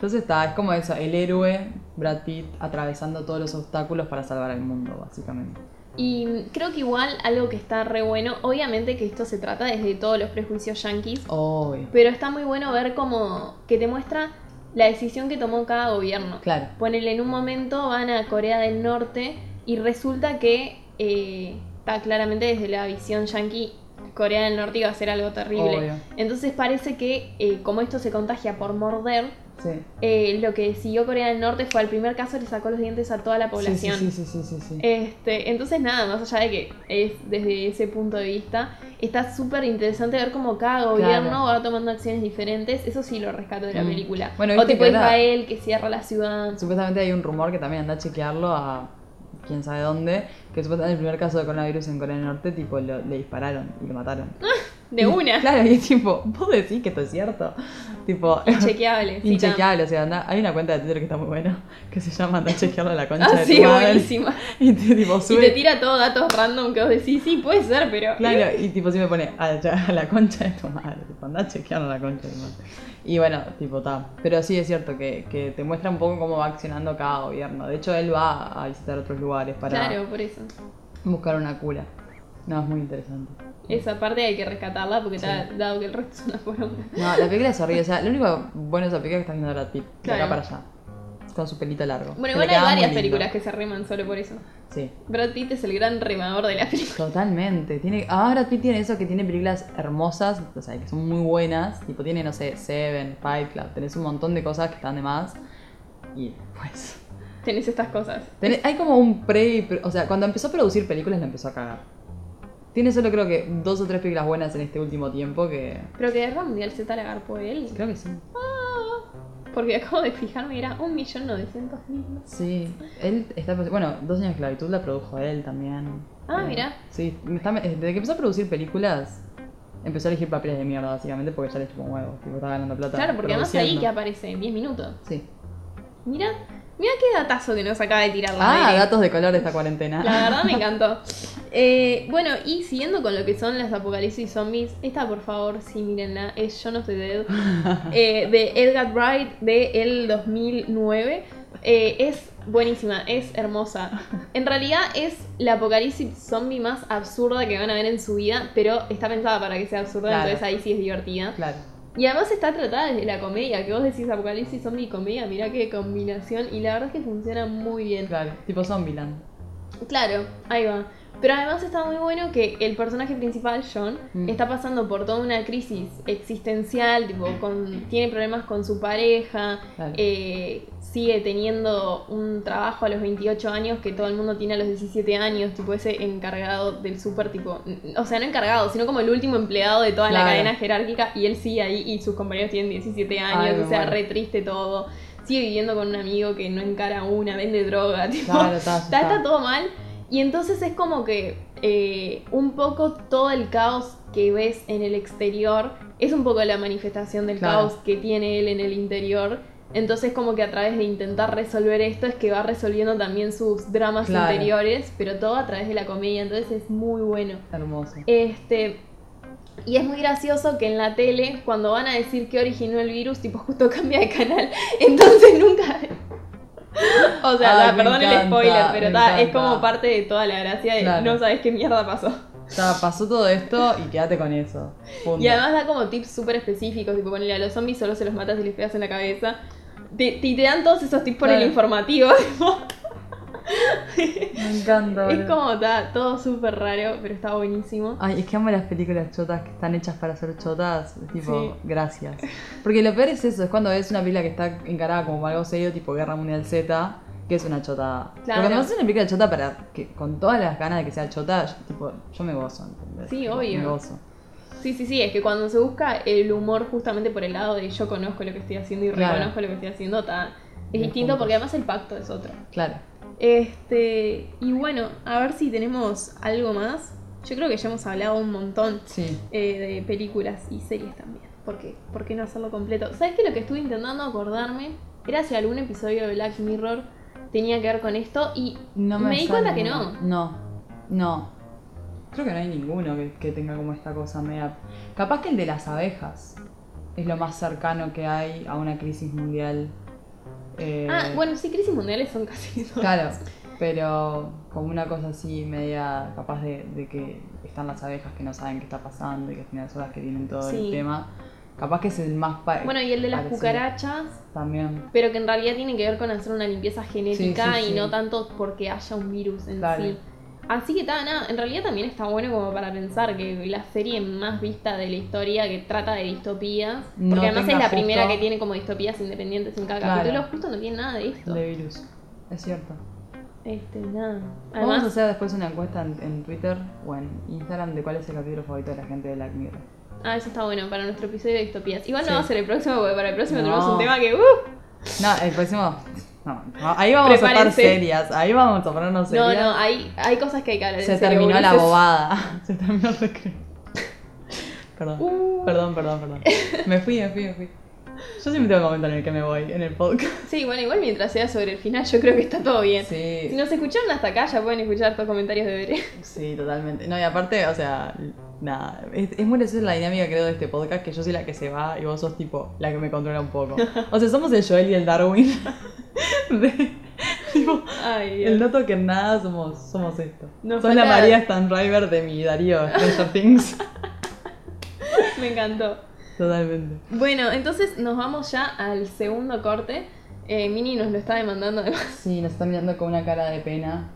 Entonces está, es como eso, el héroe, Brad Pitt, atravesando todos los obstáculos para salvar al mundo, básicamente. Y creo que igual algo que está re bueno, obviamente que esto se trata desde todos los prejuicios yankees, Obvio. pero está muy bueno ver como que te muestra la decisión que tomó cada gobierno. Claro. Ponele, en un momento van a Corea del Norte y resulta que eh, está claramente desde la visión yankee, Corea del Norte iba a ser algo terrible. Obvio. Entonces parece que eh, como esto se contagia por morder, Sí. eh, lo que siguió Corea del Norte fue al primer caso le sacó los dientes a toda la población. sí, sí, sí, sí, sí. Este, entonces nada, más allá de que es desde ese punto de vista, está súper interesante ver cómo cada gobierno Claro. va tomando acciones diferentes. Eso sí lo rescato de la Mm. película. Bueno, o tipo que Israel que cierra la ciudad. Supuestamente hay un rumor que también anda a chequearlo a quién sabe dónde, que supuestamente el primer caso de coronavirus en Corea del Norte, tipo, lo- le dispararon y lo mataron. De una. Claro, y es tipo, vos decís que esto es cierto. Tipo, Inchequeable. Inchequeable, o sea, anda- hay una cuenta de Twitter que está muy buena, que se llama Anda a chequearlo a la concha Ah, de sí, tu madre. buenísima. Y te, tipo, Y te tira todo datos random que vos decís, sí, puede ser, pero. Claro, y tipo sí me pone a, a la concha de tu madre, tipo, anda a chequearlo a la concha de tu madre. Y bueno, tipo, está. Pero sí es cierto que, que te muestra un poco cómo va accionando cada gobierno. De hecho, él va a visitar otros lugares para Claro, por eso. buscar una cura. No, es muy interesante. Esa parte hay que rescatarla porque Sí. ta- dado que el resto es una poronga. No, la película es horrible. O sea, lo único bueno de esa película es que está viendo Brad Pitt, de acá para allá. Con su pelito largo. Bueno, igual hay varias películas que se reman solo por eso. Sí. Brad Pitt es el gran remador de la película. Totalmente. Tiene, ah, Brad Pitt tiene eso que tiene películas hermosas, o sea, que son muy buenas. Tipo, tiene, no sé, Seven, Fight Club. Tenés un montón de cosas que están de más. Y pues. Tenés estas cosas. tenés- hay como un pre- O sea, cuando empezó a producir películas, la empezó a cagar. Tiene solo creo que dos o tres películas buenas en este último tiempo que. Pero que Guerra Mundial Z la agarpó él. Creo que sí. Porque acabo de fijarme, era 1.900.000. Sí. Él está. Bueno, Dos años de esclavitud la produjo él también. Ah, Eh, mirá. Sí, está- desde que empezó a producir películas. Empezó a elegir papeles de mierda, básicamente, porque ya le chupó un huevo. Tipo, estaba ganando plata. Claro, porque además ahí que aparece en 10 minutos. Sí. Mira, mira qué datazo que nos acaba de tirar la Ah, datos de color de esta cuarentena. La verdad me encantó. Eh, bueno, y siguiendo con lo que son las apocalipsis zombies, esta por favor, sí, mírenla, es John of the Dead, eh, de Edgar Wright de el 2009. Eh, es buenísima, es hermosa. En realidad es la apocalipsis zombie más absurda que van a ver en su vida, pero está pensada para que sea absurda, Claro. entonces ahí sí es divertida. Claro. Y además está tratada desde la comedia, que vos decís apocalipsis zombie y comedia, mirá qué combinación, y la verdad es que funciona muy bien. Claro. Tipo Zombieland. Claro, ahí va. Pero además está muy bueno que el personaje principal, John, Mm. está pasando por toda una crisis existencial, tipo, con, tiene problemas con su pareja, eh, sigue teniendo un trabajo a los 28 años que todo el mundo tiene a los 17 años, tipo ese encargado del súper, tipo, o sea, no encargado, sino como el último empleado de toda la cadena jerárquica y él sigue ahí y sus compañeros tienen 17 años, Ay, o sea, re triste todo. Sigue viviendo con un amigo que no encara una, vende droga, tipo, Claro, está, está, está. está todo mal. Y entonces es como que eh, un poco todo el caos que ves en el exterior es un poco la manifestación del Claro. caos que tiene él en el interior. Entonces como que a través de intentar resolver esto es que va resolviendo también sus dramas Claro. interiores, pero todo a través de la comedia, entonces es muy bueno. Hermoso. Este, y es muy gracioso que en la tele, cuando van a decir que originó el virus, tipo justo cambia de canal. Entonces nunca. O sea, Ay, perdón el spoiler, pero ta, es como parte de toda la gracia de Claro. no sabes qué mierda pasó. Pasó todo esto y quédate con eso. Punto. Y además da como tips súper específicos, tipo ponerle a los zombies solo se los matas y les pegas en la cabeza. Te, te- te dan todos esos tips por el informativo. Me encanta. es boludo. como ta, todo súper raro, pero está buenísimo. Ay, es que amo las películas chotas que están hechas para ser chotas. es Tipo, Sí. gracias. Porque lo peor es eso, es cuando ves una película que está encarada como algo serio, tipo Guerra Mundial Z, que es una chotada. Pero Claro. cuando haces una película chota para que con todas las ganas de que sea chota, yo, tipo, yo me gozo, ¿entendés? Sí, Tipo, obvio. Me gozo. Sí, sí, sí, es que cuando se busca el humor justamente por el lado de yo conozco lo que estoy haciendo y Claro. reconozco lo que estoy haciendo, ta, es distinto juntos. porque además el pacto es otro. Claro. Este, y bueno, a ver si tenemos algo más. Yo creo que ya hemos hablado un montón Sí. eh, de películas y series también. ¿Por qué? ¿Por qué no hacerlo completo? ¿Sabes que lo que estuve intentando acordarme era si algún episodio de Black Mirror tenía que ver con esto y No me, me di cuenta que no. No, no. Creo que no hay ninguno que, que tenga como esta cosa media. Capaz que el de las abejas es lo más cercano que hay a una crisis mundial. Eh, Ah, bueno, sí, crisis mundiales son casi todas. Claro, pero como una cosa así media capaz de, de que están las abejas que no saben qué está pasando y que al final son las que tienen todo Sí. el tema. Capaz que es el más Bueno, y el de las parecido. cucarachas, También. pero que en realidad tiene que ver con hacer una limpieza genética Sí, sí, y no tanto porque haya un virus en Claro. sí. Así que ta, nada, en realidad también está bueno como para pensar que la serie más vista de la historia que trata de distopías, porque además es la primera que tiene como distopías independientes en cada Claro. capítulo, justo no tiene nada de esto. De virus. Es cierto. Este, nada. Vamos a Además, hacer después una encuesta en, en Twitter o en Instagram de cuál es el capítulo favorito de la gente de Black Mirror. ah, eso está bueno para nuestro episodio de distopías. Igual Sí. no va a ser el próximo, porque para el próximo No. tenemos un tema que, uh, No, el próximo. No, no, ahí vamos a estar serias. Ahí vamos a ponernos no, serias. no, hay, hay cosas que hay que hablar. en Se serio, terminó la bobada. Se terminó el recreo. Perdón. Uh. Perdón, perdón, perdón. Me fui, me fui, me fui. Yo siempre tengo un momento en el que me voy en el podcast. Sí, bueno, igual mientras sea sobre el final, yo creo que está todo bien. Si nos escucharon hasta acá, ya pueden escuchar estos comentarios de Bere. sí, totalmente. No, y aparte, o sea, nada. Es, es muy graciosa la dinámica, creo, de este podcast, que yo soy la que se va y vos sos tipo la que me controla un poco. O sea, somos el Joel y el Darwin. De- tipo, Ay, el no toquen nada, somos, somos esto. Nos Sos la María Stanriver de mi Darío Stranger Things. Me encantó. Totalmente. Bueno, entonces nos vamos ya al segundo corte. Eh, Mini nos lo está demandando además. Sí, nos está mirando con una cara de pena.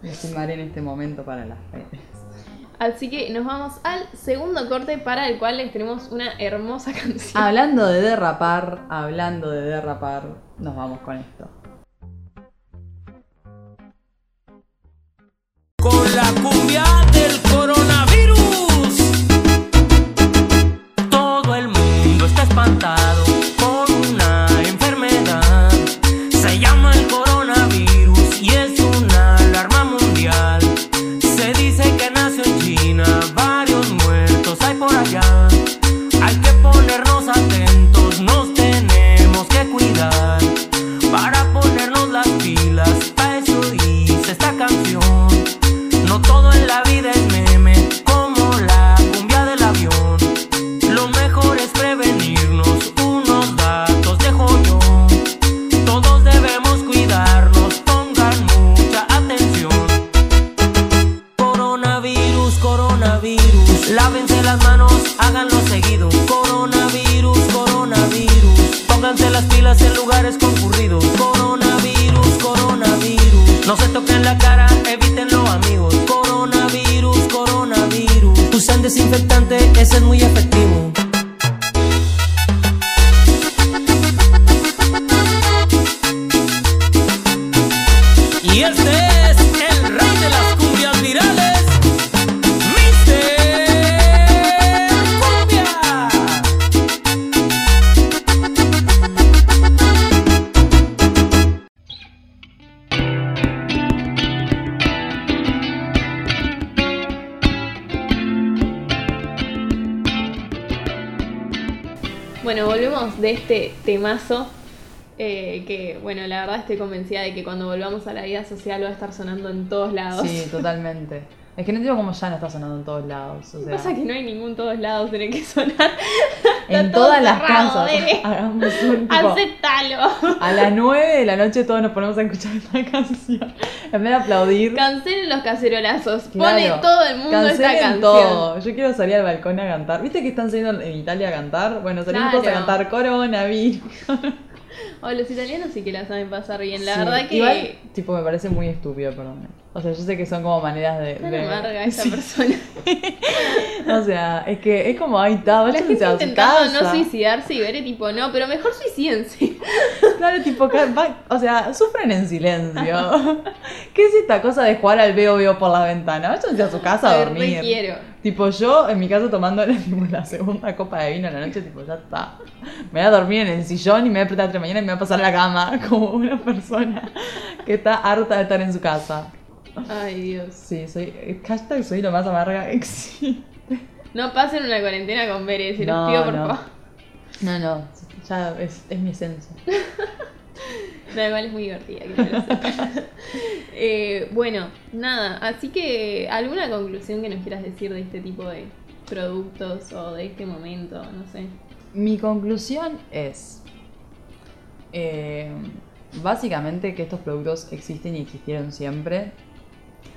Lo filmaré en este momento para las redes. Así que nos vamos al segundo corte para el cual les tenemos una hermosa canción. Hablando de derrapar, hablando de derrapar, nos vamos con esto. con la cumbia del coronavirus. Temazo. eh, que bueno, la verdad estoy convencida de que cuando volvamos a la vida social va a estar sonando en todos lados. Sí, totalmente. Es que no entiendo cómo ya no está sonando en todos lados. O sea, pasa es que no hay ningún todos lados en el que sonar. en todas las casas. Hagamos un tipo. Aceptalo. A las 9 de la noche todos nos ponemos a escuchar esta canción. En vez de aplaudir. Cancelen los cacerolazos. Claro. Pone todo el mundo esta Cancelen canción. todo. Yo quiero salir al balcón a cantar. ¿Viste que están saliendo en Italia a cantar? Bueno, salimos todos a cantar coronavirus. O los italianos sí que la saben pasar bien. La Sí, verdad que. Igual, tipo, me parece muy estúpido, perdón. O sea, yo sé que son como maneras de. Tan de- amarga esa Sí. persona. O sea, es que es como, ahí está, gente a su intentando no suicidarse y ver tipo, no, pero mejor suicídense. Claro, tipo, o sea, sufren en silencio. ¿Qué es esta cosa de jugar al veo veo por la ventana? Váyanse a su casa a Ay, dormir. re quiero. Tipo, yo en mi casa tomando la, segunda copa de vino en la noche, tipo, ya está. Me voy a dormir en el sillón y me voy a despertar a la mañana y me voy a pasar a la cama como una persona que está harta de estar en su casa. Ay, Dios. Sí, soy. Hashtag soy lo más amarga que existe. No pasen una cuarentena con Bere, se No, los pido por no. favor. No, no, ya es, es mi esencia. No, igual es muy divertida, que no. Eh, bueno, nada, así que alguna conclusión que nos quieras decir de este tipo de productos o de este momento, no sé. Mi conclusión es. eh, básicamente que estos productos existen y existieron siempre.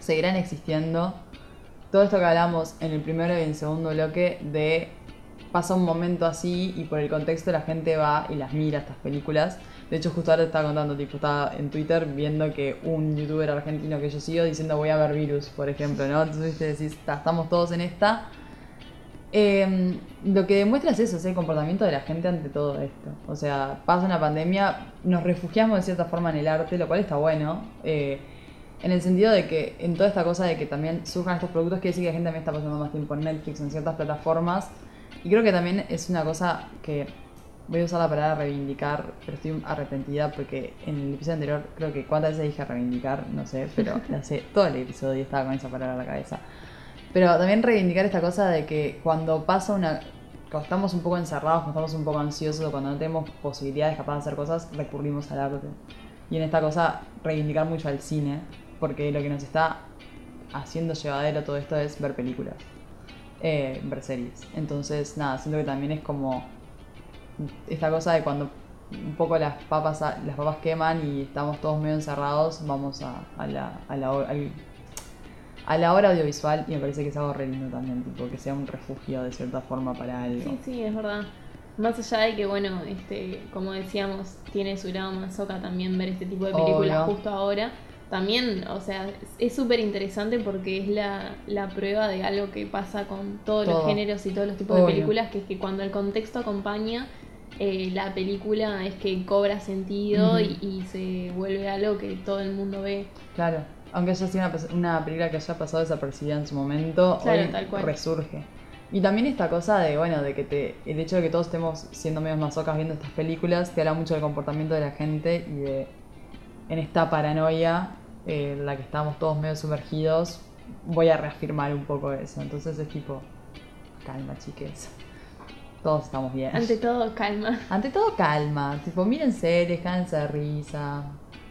Seguirán existiendo. Todo esto que hablamos en el primero y en el segundo bloque de pasa un momento así y por el contexto la gente va y las mira estas películas. De hecho, justo ahora estaba contando, tipo, estaba en Twitter viendo que un youtuber argentino que yo sigo diciendo voy a ver virus, por ejemplo, ¿no? Entonces te decís, "Ta, estamos todos en esta. Eh, lo que demuestra es eso, es el comportamiento de la gente ante todo esto. O sea, pasa una pandemia, nos refugiamos de cierta forma en el arte, lo cual está bueno. eh, en el sentido de que en toda esta cosa de que también surjan estos productos, quiere decir que la gente también está pasando más tiempo en Netflix, en ciertas plataformas. Y creo que también es una cosa que voy a usar la palabra reivindicar, pero estoy arrepentida porque en el episodio anterior creo que cuántas veces dije reivindicar, no sé, pero hace todo el episodio y estaba con esa palabra en la cabeza. Pero también reivindicar esta cosa de que cuando pasa una. Cuando estamos un poco encerrados, cuando estamos un poco ansiosos, cuando no tenemos posibilidades capaz de hacer cosas, recurrimos al arte. Y en esta cosa, reivindicar mucho al cine, porque lo que nos está haciendo llevadero todo esto es ver películas, eh, ver series. Entonces, nada, siento que también es como esta cosa de cuando un poco las papas las papas queman y estamos todos medio encerrados, vamos a, a la, a la, al- a la hora audiovisual y me parece que es algo re lindo también, tipo, que sea un refugio de cierta forma para algo. Sí, sí, es verdad. Más allá de que, bueno, este, como decíamos, tiene su lado masoca también ver este tipo de películas Obvio. justo ahora. También, o sea, es súper interesante porque es la, la prueba de algo que pasa con todos los géneros y todos los tipos Obvio. de películas, que es que cuando el contexto acompaña, eh, la película es que cobra sentido y, y se vuelve algo que todo el mundo ve. Claro, aunque haya sido una, una película que haya pasado desapercibida en su momento, Claro, hoy tal cual. resurge. Y también esta cosa de, bueno, de que te, el hecho de que todos estemos siendo medios masocas viendo estas películas, te habla mucho del comportamiento de la gente y de, en esta paranoia eh, en la que estamos todos medio sumergidos, voy a reafirmar un poco eso. Entonces es tipo, calma chiques, todos estamos bien. Ante todo, calma. Ante todo calma, tipo miren series, cállense de risa.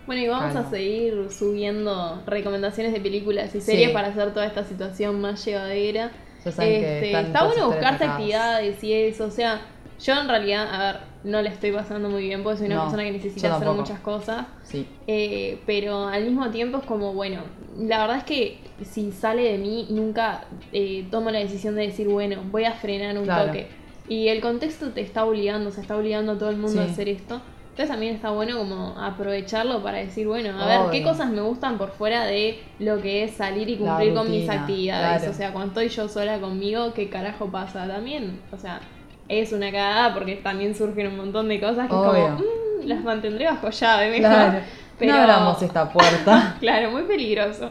Bueno, y vamos Calma. a seguir subiendo recomendaciones de películas y Sí. series para hacer toda esta situación más llevadera. Este, está bueno buscarse actividades y eso. O sea, yo en realidad, a ver, no la estoy pasando muy bien porque soy una No, persona que necesita hacer muchas cosas. Sí. Eh, pero al mismo tiempo es como, bueno, la verdad es que si sale de mí, nunca eh, tomo la decisión de decir, bueno, voy a frenar un Claro. toque. Y el contexto te está obligando, se está obligando a todo el mundo a hacer esto. Entonces también está bueno como aprovecharlo para decir, bueno, a ver, ¿qué cosas me gustan por fuera de lo que es salir y cumplir con mis actividades? claro. O sea, cuando estoy yo sola conmigo, ¿qué carajo pasa? También, o sea, es una cagada porque también surgen un montón de cosas que Obvio. como, "Mm, las mantendré bajo llave, mejor. Claro. Pero- No abramos esta puerta. Claro, muy peligroso.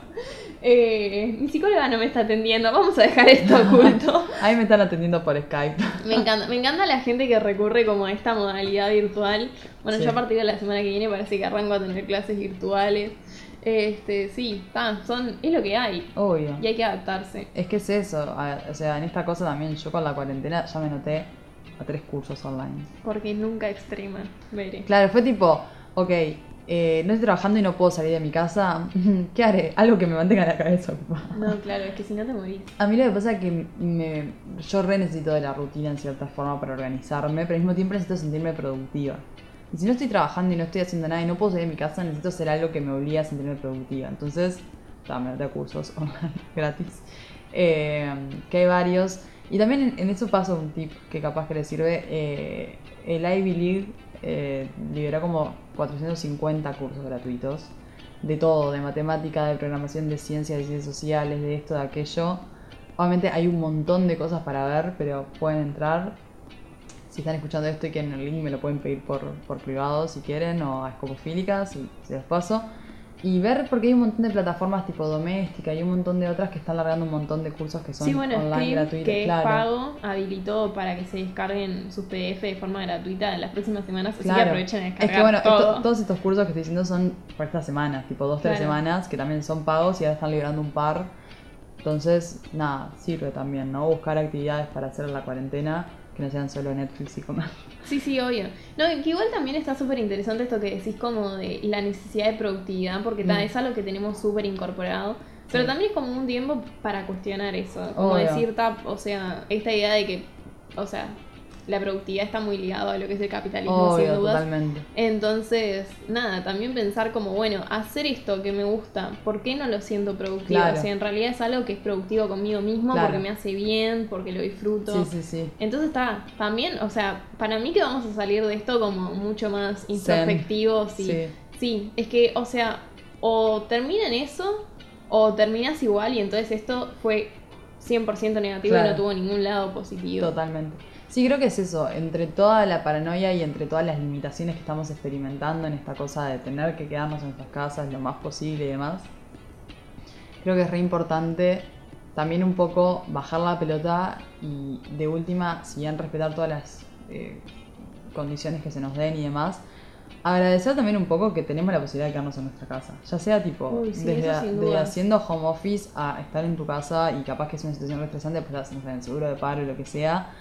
Eh, mi psicóloga no me está atendiendo, vamos a dejar esto oculto. Ahí me están atendiendo por Skype. Me encanta, me encanta la gente que recurre como a esta modalidad virtual. Bueno, Sí. yo a partir de la semana que viene parece que arranco a tener clases virtuales. Este, sí, ta, son, es lo que hay. Obvio. Y hay que adaptarse. Es que es eso, o sea, en esta cosa también yo con la cuarentena ya me noté a tres cursos online. Porque nunca extrema, veré. Claro, fue tipo, ok, eh, no estoy trabajando y no puedo salir de mi casa, ¿qué haré? Algo que me mantenga la cabeza ocupada. No, claro, es que si no te morís. A mí lo que pasa es que me, yo re necesito de la rutina en cierta forma para organizarme, pero al mismo tiempo necesito sentirme productiva. Y si no estoy trabajando y no estoy haciendo nada y no puedo salir de mi casa, necesito hacer algo que me obligue a sentirme productiva. Entonces, dame a cursos online gratis. Eh, que hay varios. Y también en, en eso paso un tip que capaz que le sirve. eh, el Ivy League eh, liberó como 450 cursos gratuitos. De todo, de matemática, de programación, de ciencias, de ciencias sociales, de esto, de aquello. Obviamente hay un montón de cosas para ver, pero pueden entrar. Si están escuchando esto y quieren el link, me lo pueden pedir por, por privado si quieren, o a Escopofílicas, y se los paso. Y ver, porque hay un montón de plataformas tipo doméstica y un montón de otras que están largando un montón de cursos que son Sí, bueno, online Scream, gratuitos. que es claro. pago, habilitó para que se descarguen sus PDF de forma gratuita en las próximas semanas, así que Claro. aprovechen Es descargar que bueno, todo. esto- todos estos cursos que estoy diciendo son para estas semanas, tipo dos, tres Claro. semanas, que también son pagos y ahora están liberando un par. Entonces, nada, sirve también, ¿no? Buscar actividades para hacer en la cuarentena que no sean solo Netflix y comer. Sí, sí, obvio. No, que igual también está súper interesante esto que decís como de la necesidad de productividad, porque ta, Mm. es algo que tenemos súper incorporado. Pero Sí. también es como un tiempo para cuestionar eso. Como Obvio. decir, ta, o sea, esta idea de que, o sea, la productividad está muy ligado a lo que es el capitalismo, sin dudas. totalmente. Entonces, nada, también pensar como, bueno, hacer esto que me gusta, ¿por qué no lo siento productivo? Claro. O sea, en realidad es algo que es productivo conmigo mismo, Claro. porque me hace bien, porque lo disfruto. Sí, sí, sí. Entonces está, también, o sea, para mí que vamos a salir de esto como mucho más introspectivos y Sí. sí. es que, o sea, o termina en eso o terminas igual y entonces esto fue 100% negativo y no tuvo ningún lado positivo. Totalmente. Sí, creo que es eso, entre toda la paranoia y entre todas las limitaciones que estamos experimentando en esta cosa de tener que quedarnos en nuestras casas lo más posible y demás, creo que es re importante también un poco bajar la pelota y de última, si bien respetar todas las eh, condiciones que se nos den y demás, agradecer también un poco que tenemos la posibilidad de quedarnos en nuestra casa. Ya sea tipo, Uy, sí, desde, haciendo home office a estar en tu casa y capaz que es una situación re estresante, pues estás en seguro de paro o lo que sea.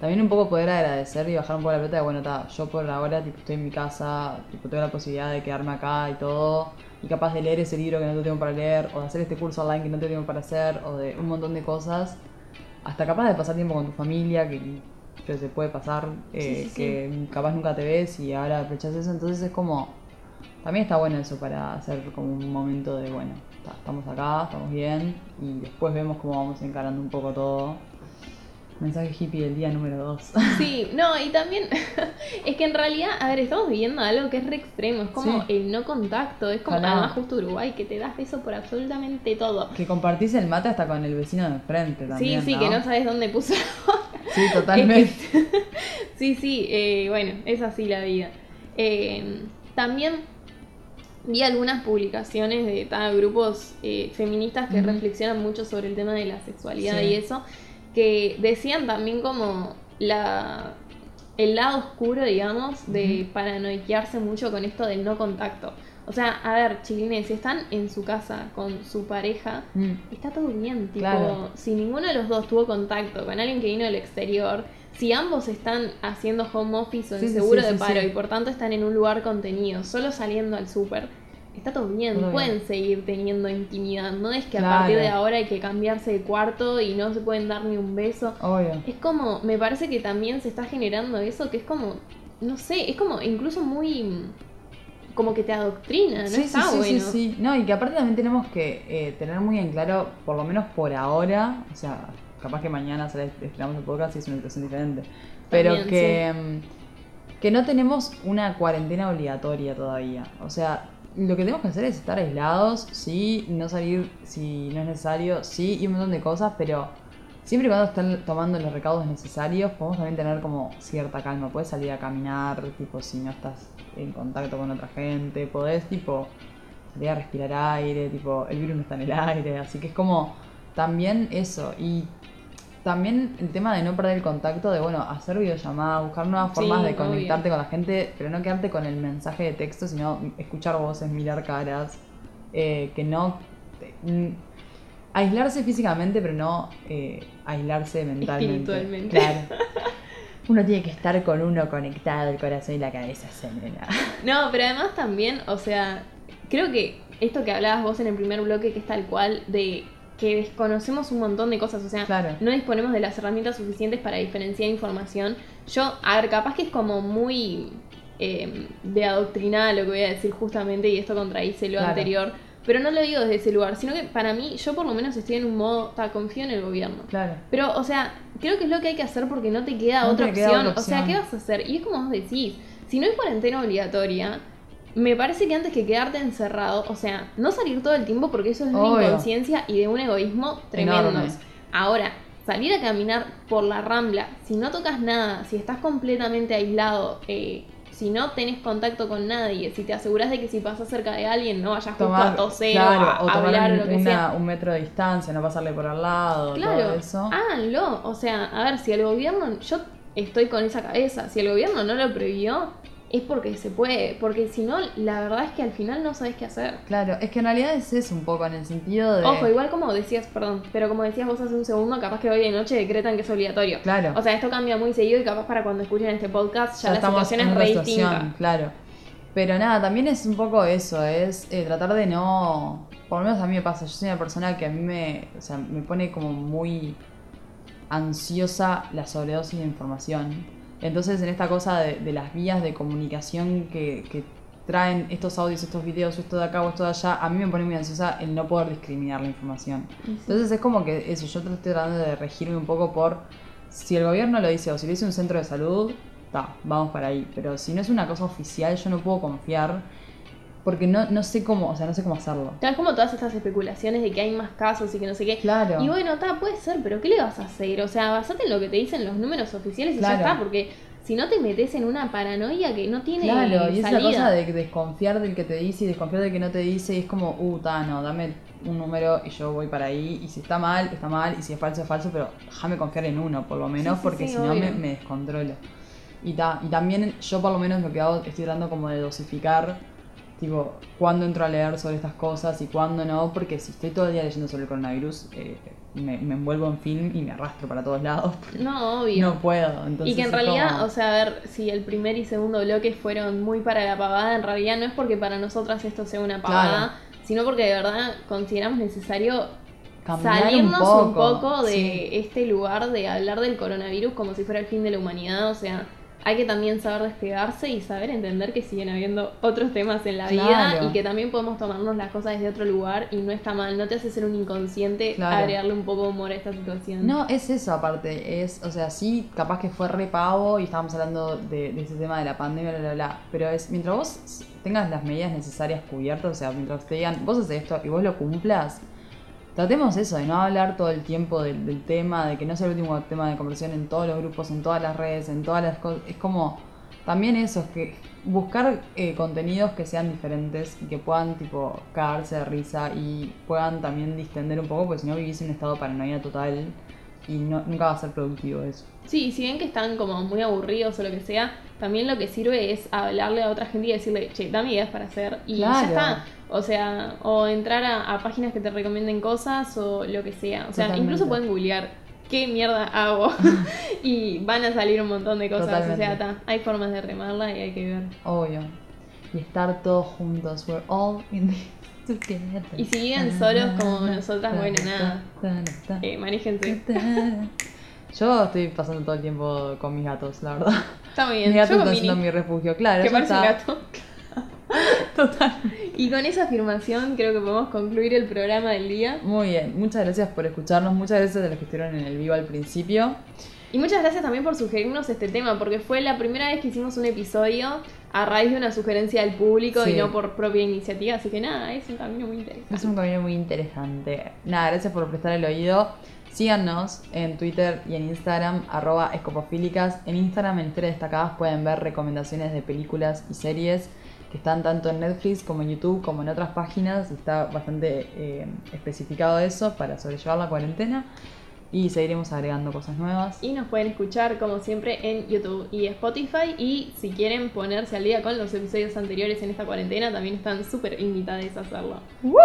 También un poco poder agradecer y bajar un poco la pelota de, bueno, ta, yo por ahora tipo, estoy en mi casa, tipo, tengo la posibilidad de quedarme acá y todo, y capaz de leer ese libro que no tengo tiempo para leer, o de hacer este curso online que no tengo tiempo para hacer, o de un montón de cosas, hasta capaz de pasar tiempo con tu familia, que, que se puede pasar, eh, Sí, sí, sí. que capaz nunca te ves y ahora aprovechas eso, entonces es como, también está bueno eso para hacer como un momento de, bueno, ta, estamos acá, estamos bien, y después vemos cómo vamos encarando un poco todo. Mensaje hippie del día número 2. Sí, no, y también es que en realidad, a ver, estamos viviendo algo que es re extremo, es como Sí. el no contacto, es como Ojalá. además justo Uruguay, que te das beso por absolutamente todo. que compartís el mate hasta con el vecino de enfrente también. sí, sí, que no sabes dónde puso Sí, totalmente. Sí, sí, eh, bueno, es así la vida. Eh, también vi algunas publicaciones de ta, grupos eh, feministas que reflexionan mucho sobre el tema de la sexualidad Sí. y eso, que decían también como la el lado oscuro, digamos, de Ujú. paranoiquearse mucho con esto del no contacto. O sea, a ver, chilines, si están en su casa con su pareja, Mm, Está todo bien, tipo, Claro. si ninguno de los dos tuvo contacto con alguien que vino del exterior, si ambos están haciendo home office o en Sí, seguro sí, de paro y por tanto están en un lugar contenido, solo saliendo al súper, está todo bien, Todo pueden bien. seguir teniendo intimidad, no es que a Claro. partir de ahora hay que cambiarse de cuarto y no se pueden dar ni un beso. obvio. Es como, me parece que también se está generando eso que es como, no sé, es como incluso muy, como que te adoctrina, no Sí, está sí, bueno. sí, sí. No, y que aparte también tenemos que eh, tener muy en claro, por lo menos por ahora, o sea, capaz que mañana sale- estrenamos el podcast y es una situación diferente, pero También, que, mm, que no tenemos una cuarentena obligatoria todavía. O sea, lo que tenemos que hacer es estar aislados, sí, no salir si no es necesario, sí, y un montón de cosas, pero siempre y cuando estén tomando los recaudos necesarios, podemos también tener como cierta calma. Puedes salir a caminar, tipo, si no estás en contacto con otra gente, podés, tipo, salir a respirar aire, tipo, el virus no está en el aire, así que es como también eso. Y también el tema de no perder el contacto, de bueno, hacer videollamadas, buscar nuevas Sí, formas de obvio. conectarte con la gente, pero no quedarte con el mensaje de texto, sino escuchar voces, mirar caras, eh, que no... aislarse físicamente, pero no eh, aislarse mentalmente. Espiritualmente. Claro. Uno tiene que estar con uno conectado, el corazón y la cabeza se nena. No, pero además también, o sea, creo que esto que hablabas vos en el primer bloque, que es tal cual, de que desconocemos un montón de cosas, o sea, Claro. no disponemos de las herramientas suficientes para diferenciar información. Yo, a ver, capaz que es como muy eh, de adoctrinada lo que voy a decir justamente, y esto contradice lo Claro. anterior, pero no lo digo desde ese lugar, sino que para mí, yo por lo menos estoy en un modo, ta, confío en el gobierno. Claro. Pero, o sea, creo que es lo que hay que hacer porque no te queda No otra te queda opción. otra O sea, opción. ¿qué vas a hacer? Y es como vos decís, si no hay cuarentena obligatoria, me parece que antes que quedarte encerrado, o sea, no salir todo el tiempo porque eso es de una inconsciencia y de un egoísmo tremendos. Enorme. Ahora, salir a caminar por la rambla, si no tocas nada, si estás completamente aislado, eh, si no tenés contacto con nadie, si te aseguras de que si pasas cerca de alguien no vayas justo a toser claro, o a, o a tomar hablar un, o lo que una- sea. un metro de distancia, no pasarle por al lado, Claro, todo eso. háganlo. O sea, a ver, si el gobierno, yo estoy con esa cabeza, si el gobierno no lo prohibió, es porque se puede, porque si no, la verdad es que al final no sabes qué hacer. Claro, es que en realidad es eso un poco, en el sentido de... Ojo, igual como decías, perdón, pero como decías vos hace un segundo, capaz que hoy de noche decretan que es obligatorio. Claro. O sea, esto cambia muy seguido y capaz para cuando escuchen este podcast ya, ya la situación es re distinta. claro. Pero nada, también es un poco eso, es eh, tratar de no... Por lo menos a mí me pasa, yo soy una persona que a mí me, o sea, me pone como muy ansiosa la sobredosis de información. Entonces en esta cosa de, de las vías de comunicación que, que traen estos audios, estos videos, esto de acá o esto de allá, a mí me pone muy ansiosa el no poder discriminar la información. Entonces es como que eso, yo estoy tratando de regirme un poco por si el gobierno lo dice o si lo dice un centro de salud, ta, vamos para ahí. Pero si no es una cosa oficial, yo no puedo confiar porque no, no sé cómo, o sea, no sé cómo hacerlo. Te como todas estas especulaciones de que hay más casos y que no sé qué. Claro. Y bueno, está, puede ser, pero ¿qué le vas a hacer? O sea, basate en lo que te dicen los números oficiales y Claro. ya está, porque si no te metes en una paranoia que no tiene Claro, y es salida. cosa de desconfiar del que te dice y desconfiar del que no te dice, y es como, uh, ta, no, dame un número y yo voy para ahí, y si está mal, está mal, y si es falso, es falso, pero déjame confiar en uno, por lo menos, Sí, sí, porque sí, si no me, me descontrolo. Y, ta, y también yo por lo menos lo que hago, estoy tratando como de dosificar, tipo, cuándo entro a leer sobre estas cosas y cuándo no, porque si estoy todo el día leyendo sobre el coronavirus, eh, me, me envuelvo en film y me arrastro para todos lados. No, obvio. No puedo, entonces y que en realidad, como- o sea, a ver, si el primer y segundo bloque fueron muy para la pavada, en realidad no es porque para nosotras esto sea una pavada, sino porque de verdad consideramos necesario Cambiar un salirnos un poco, poco, de sí. este lugar de hablar del coronavirus como si fuera el fin de la humanidad, o sea, hay que también saber despegarse y saber entender que siguen habiendo otros temas en la vida y que también podemos tomarnos las cosas desde otro lugar y no está mal, no te hace ser un inconsciente Claro. agregarle un poco de humor a esta situación. No, es eso aparte, es, o sea, sí, capaz que fue re pavo y estábamos hablando de, de ese tema de la pandemia, bla, bla, bla, pero es, mientras vos tengas las medidas necesarias cubiertas, o sea, mientras te digan, vos haces esto y vos lo cumplas, tratemos eso, de no hablar todo el tiempo del, del tema, de que no sea el último tema de conversación en todos los grupos, en todas las redes, en todas las cosas, es como, también eso, es que buscar eh, contenidos que sean diferentes y que puedan, tipo, cagarse de risa y puedan también distender un poco, porque si no vivís en un estado de paranoia total y no, nunca va a ser productivo eso. Sí, si ven que están como muy aburridos o lo que sea, también lo que sirve es hablarle a otra gente y decirle, che, dame ideas para hacer. Y Claro. ya está. O sea, o entrar a, a páginas que te recomienden cosas o lo que sea. O sea, Totalmente. incluso pueden googlear qué mierda hago y van a salir un montón de cosas. O Totalmente. sea, está. Hay formas de remarla y hay que ver. Obvio. Y estar todos juntos, we're all in this together. Y si viven solos como nosotras, bueno, nada. Eh, manéjense. Yo estoy pasando todo el tiempo con mis gatos, la verdad. Está muy bien. Mis gatos están siendo mi refugio, claro. que parece un gato. Total. Y con esa afirmación creo que podemos concluir el programa del día. Muy bien, muchas gracias por escucharnos, muchas gracias a los que estuvieron en el vivo al principio. Y muchas gracias también por sugerirnos este tema, porque fue la primera vez que hicimos un episodio a raíz de una sugerencia del público Sí. y no por propia iniciativa. Así que nada, es un camino muy interesante. Es un camino muy interesante. Nada, gracias por prestar el oído. Síganos en Twitter y en Instagram, arroba escopofílicas. En Instagram, en Historias Destacadas, pueden ver recomendaciones de películas y series que están tanto en Netflix como en YouTube como en otras páginas. Está bastante eh, especificado eso para sobrellevar la cuarentena. Y seguiremos agregando cosas nuevas. Y nos pueden escuchar como siempre en YouTube y Spotify. Y si quieren ponerse al día con los episodios anteriores en esta cuarentena, también están súper invitados a hacerlo. ¡Woo!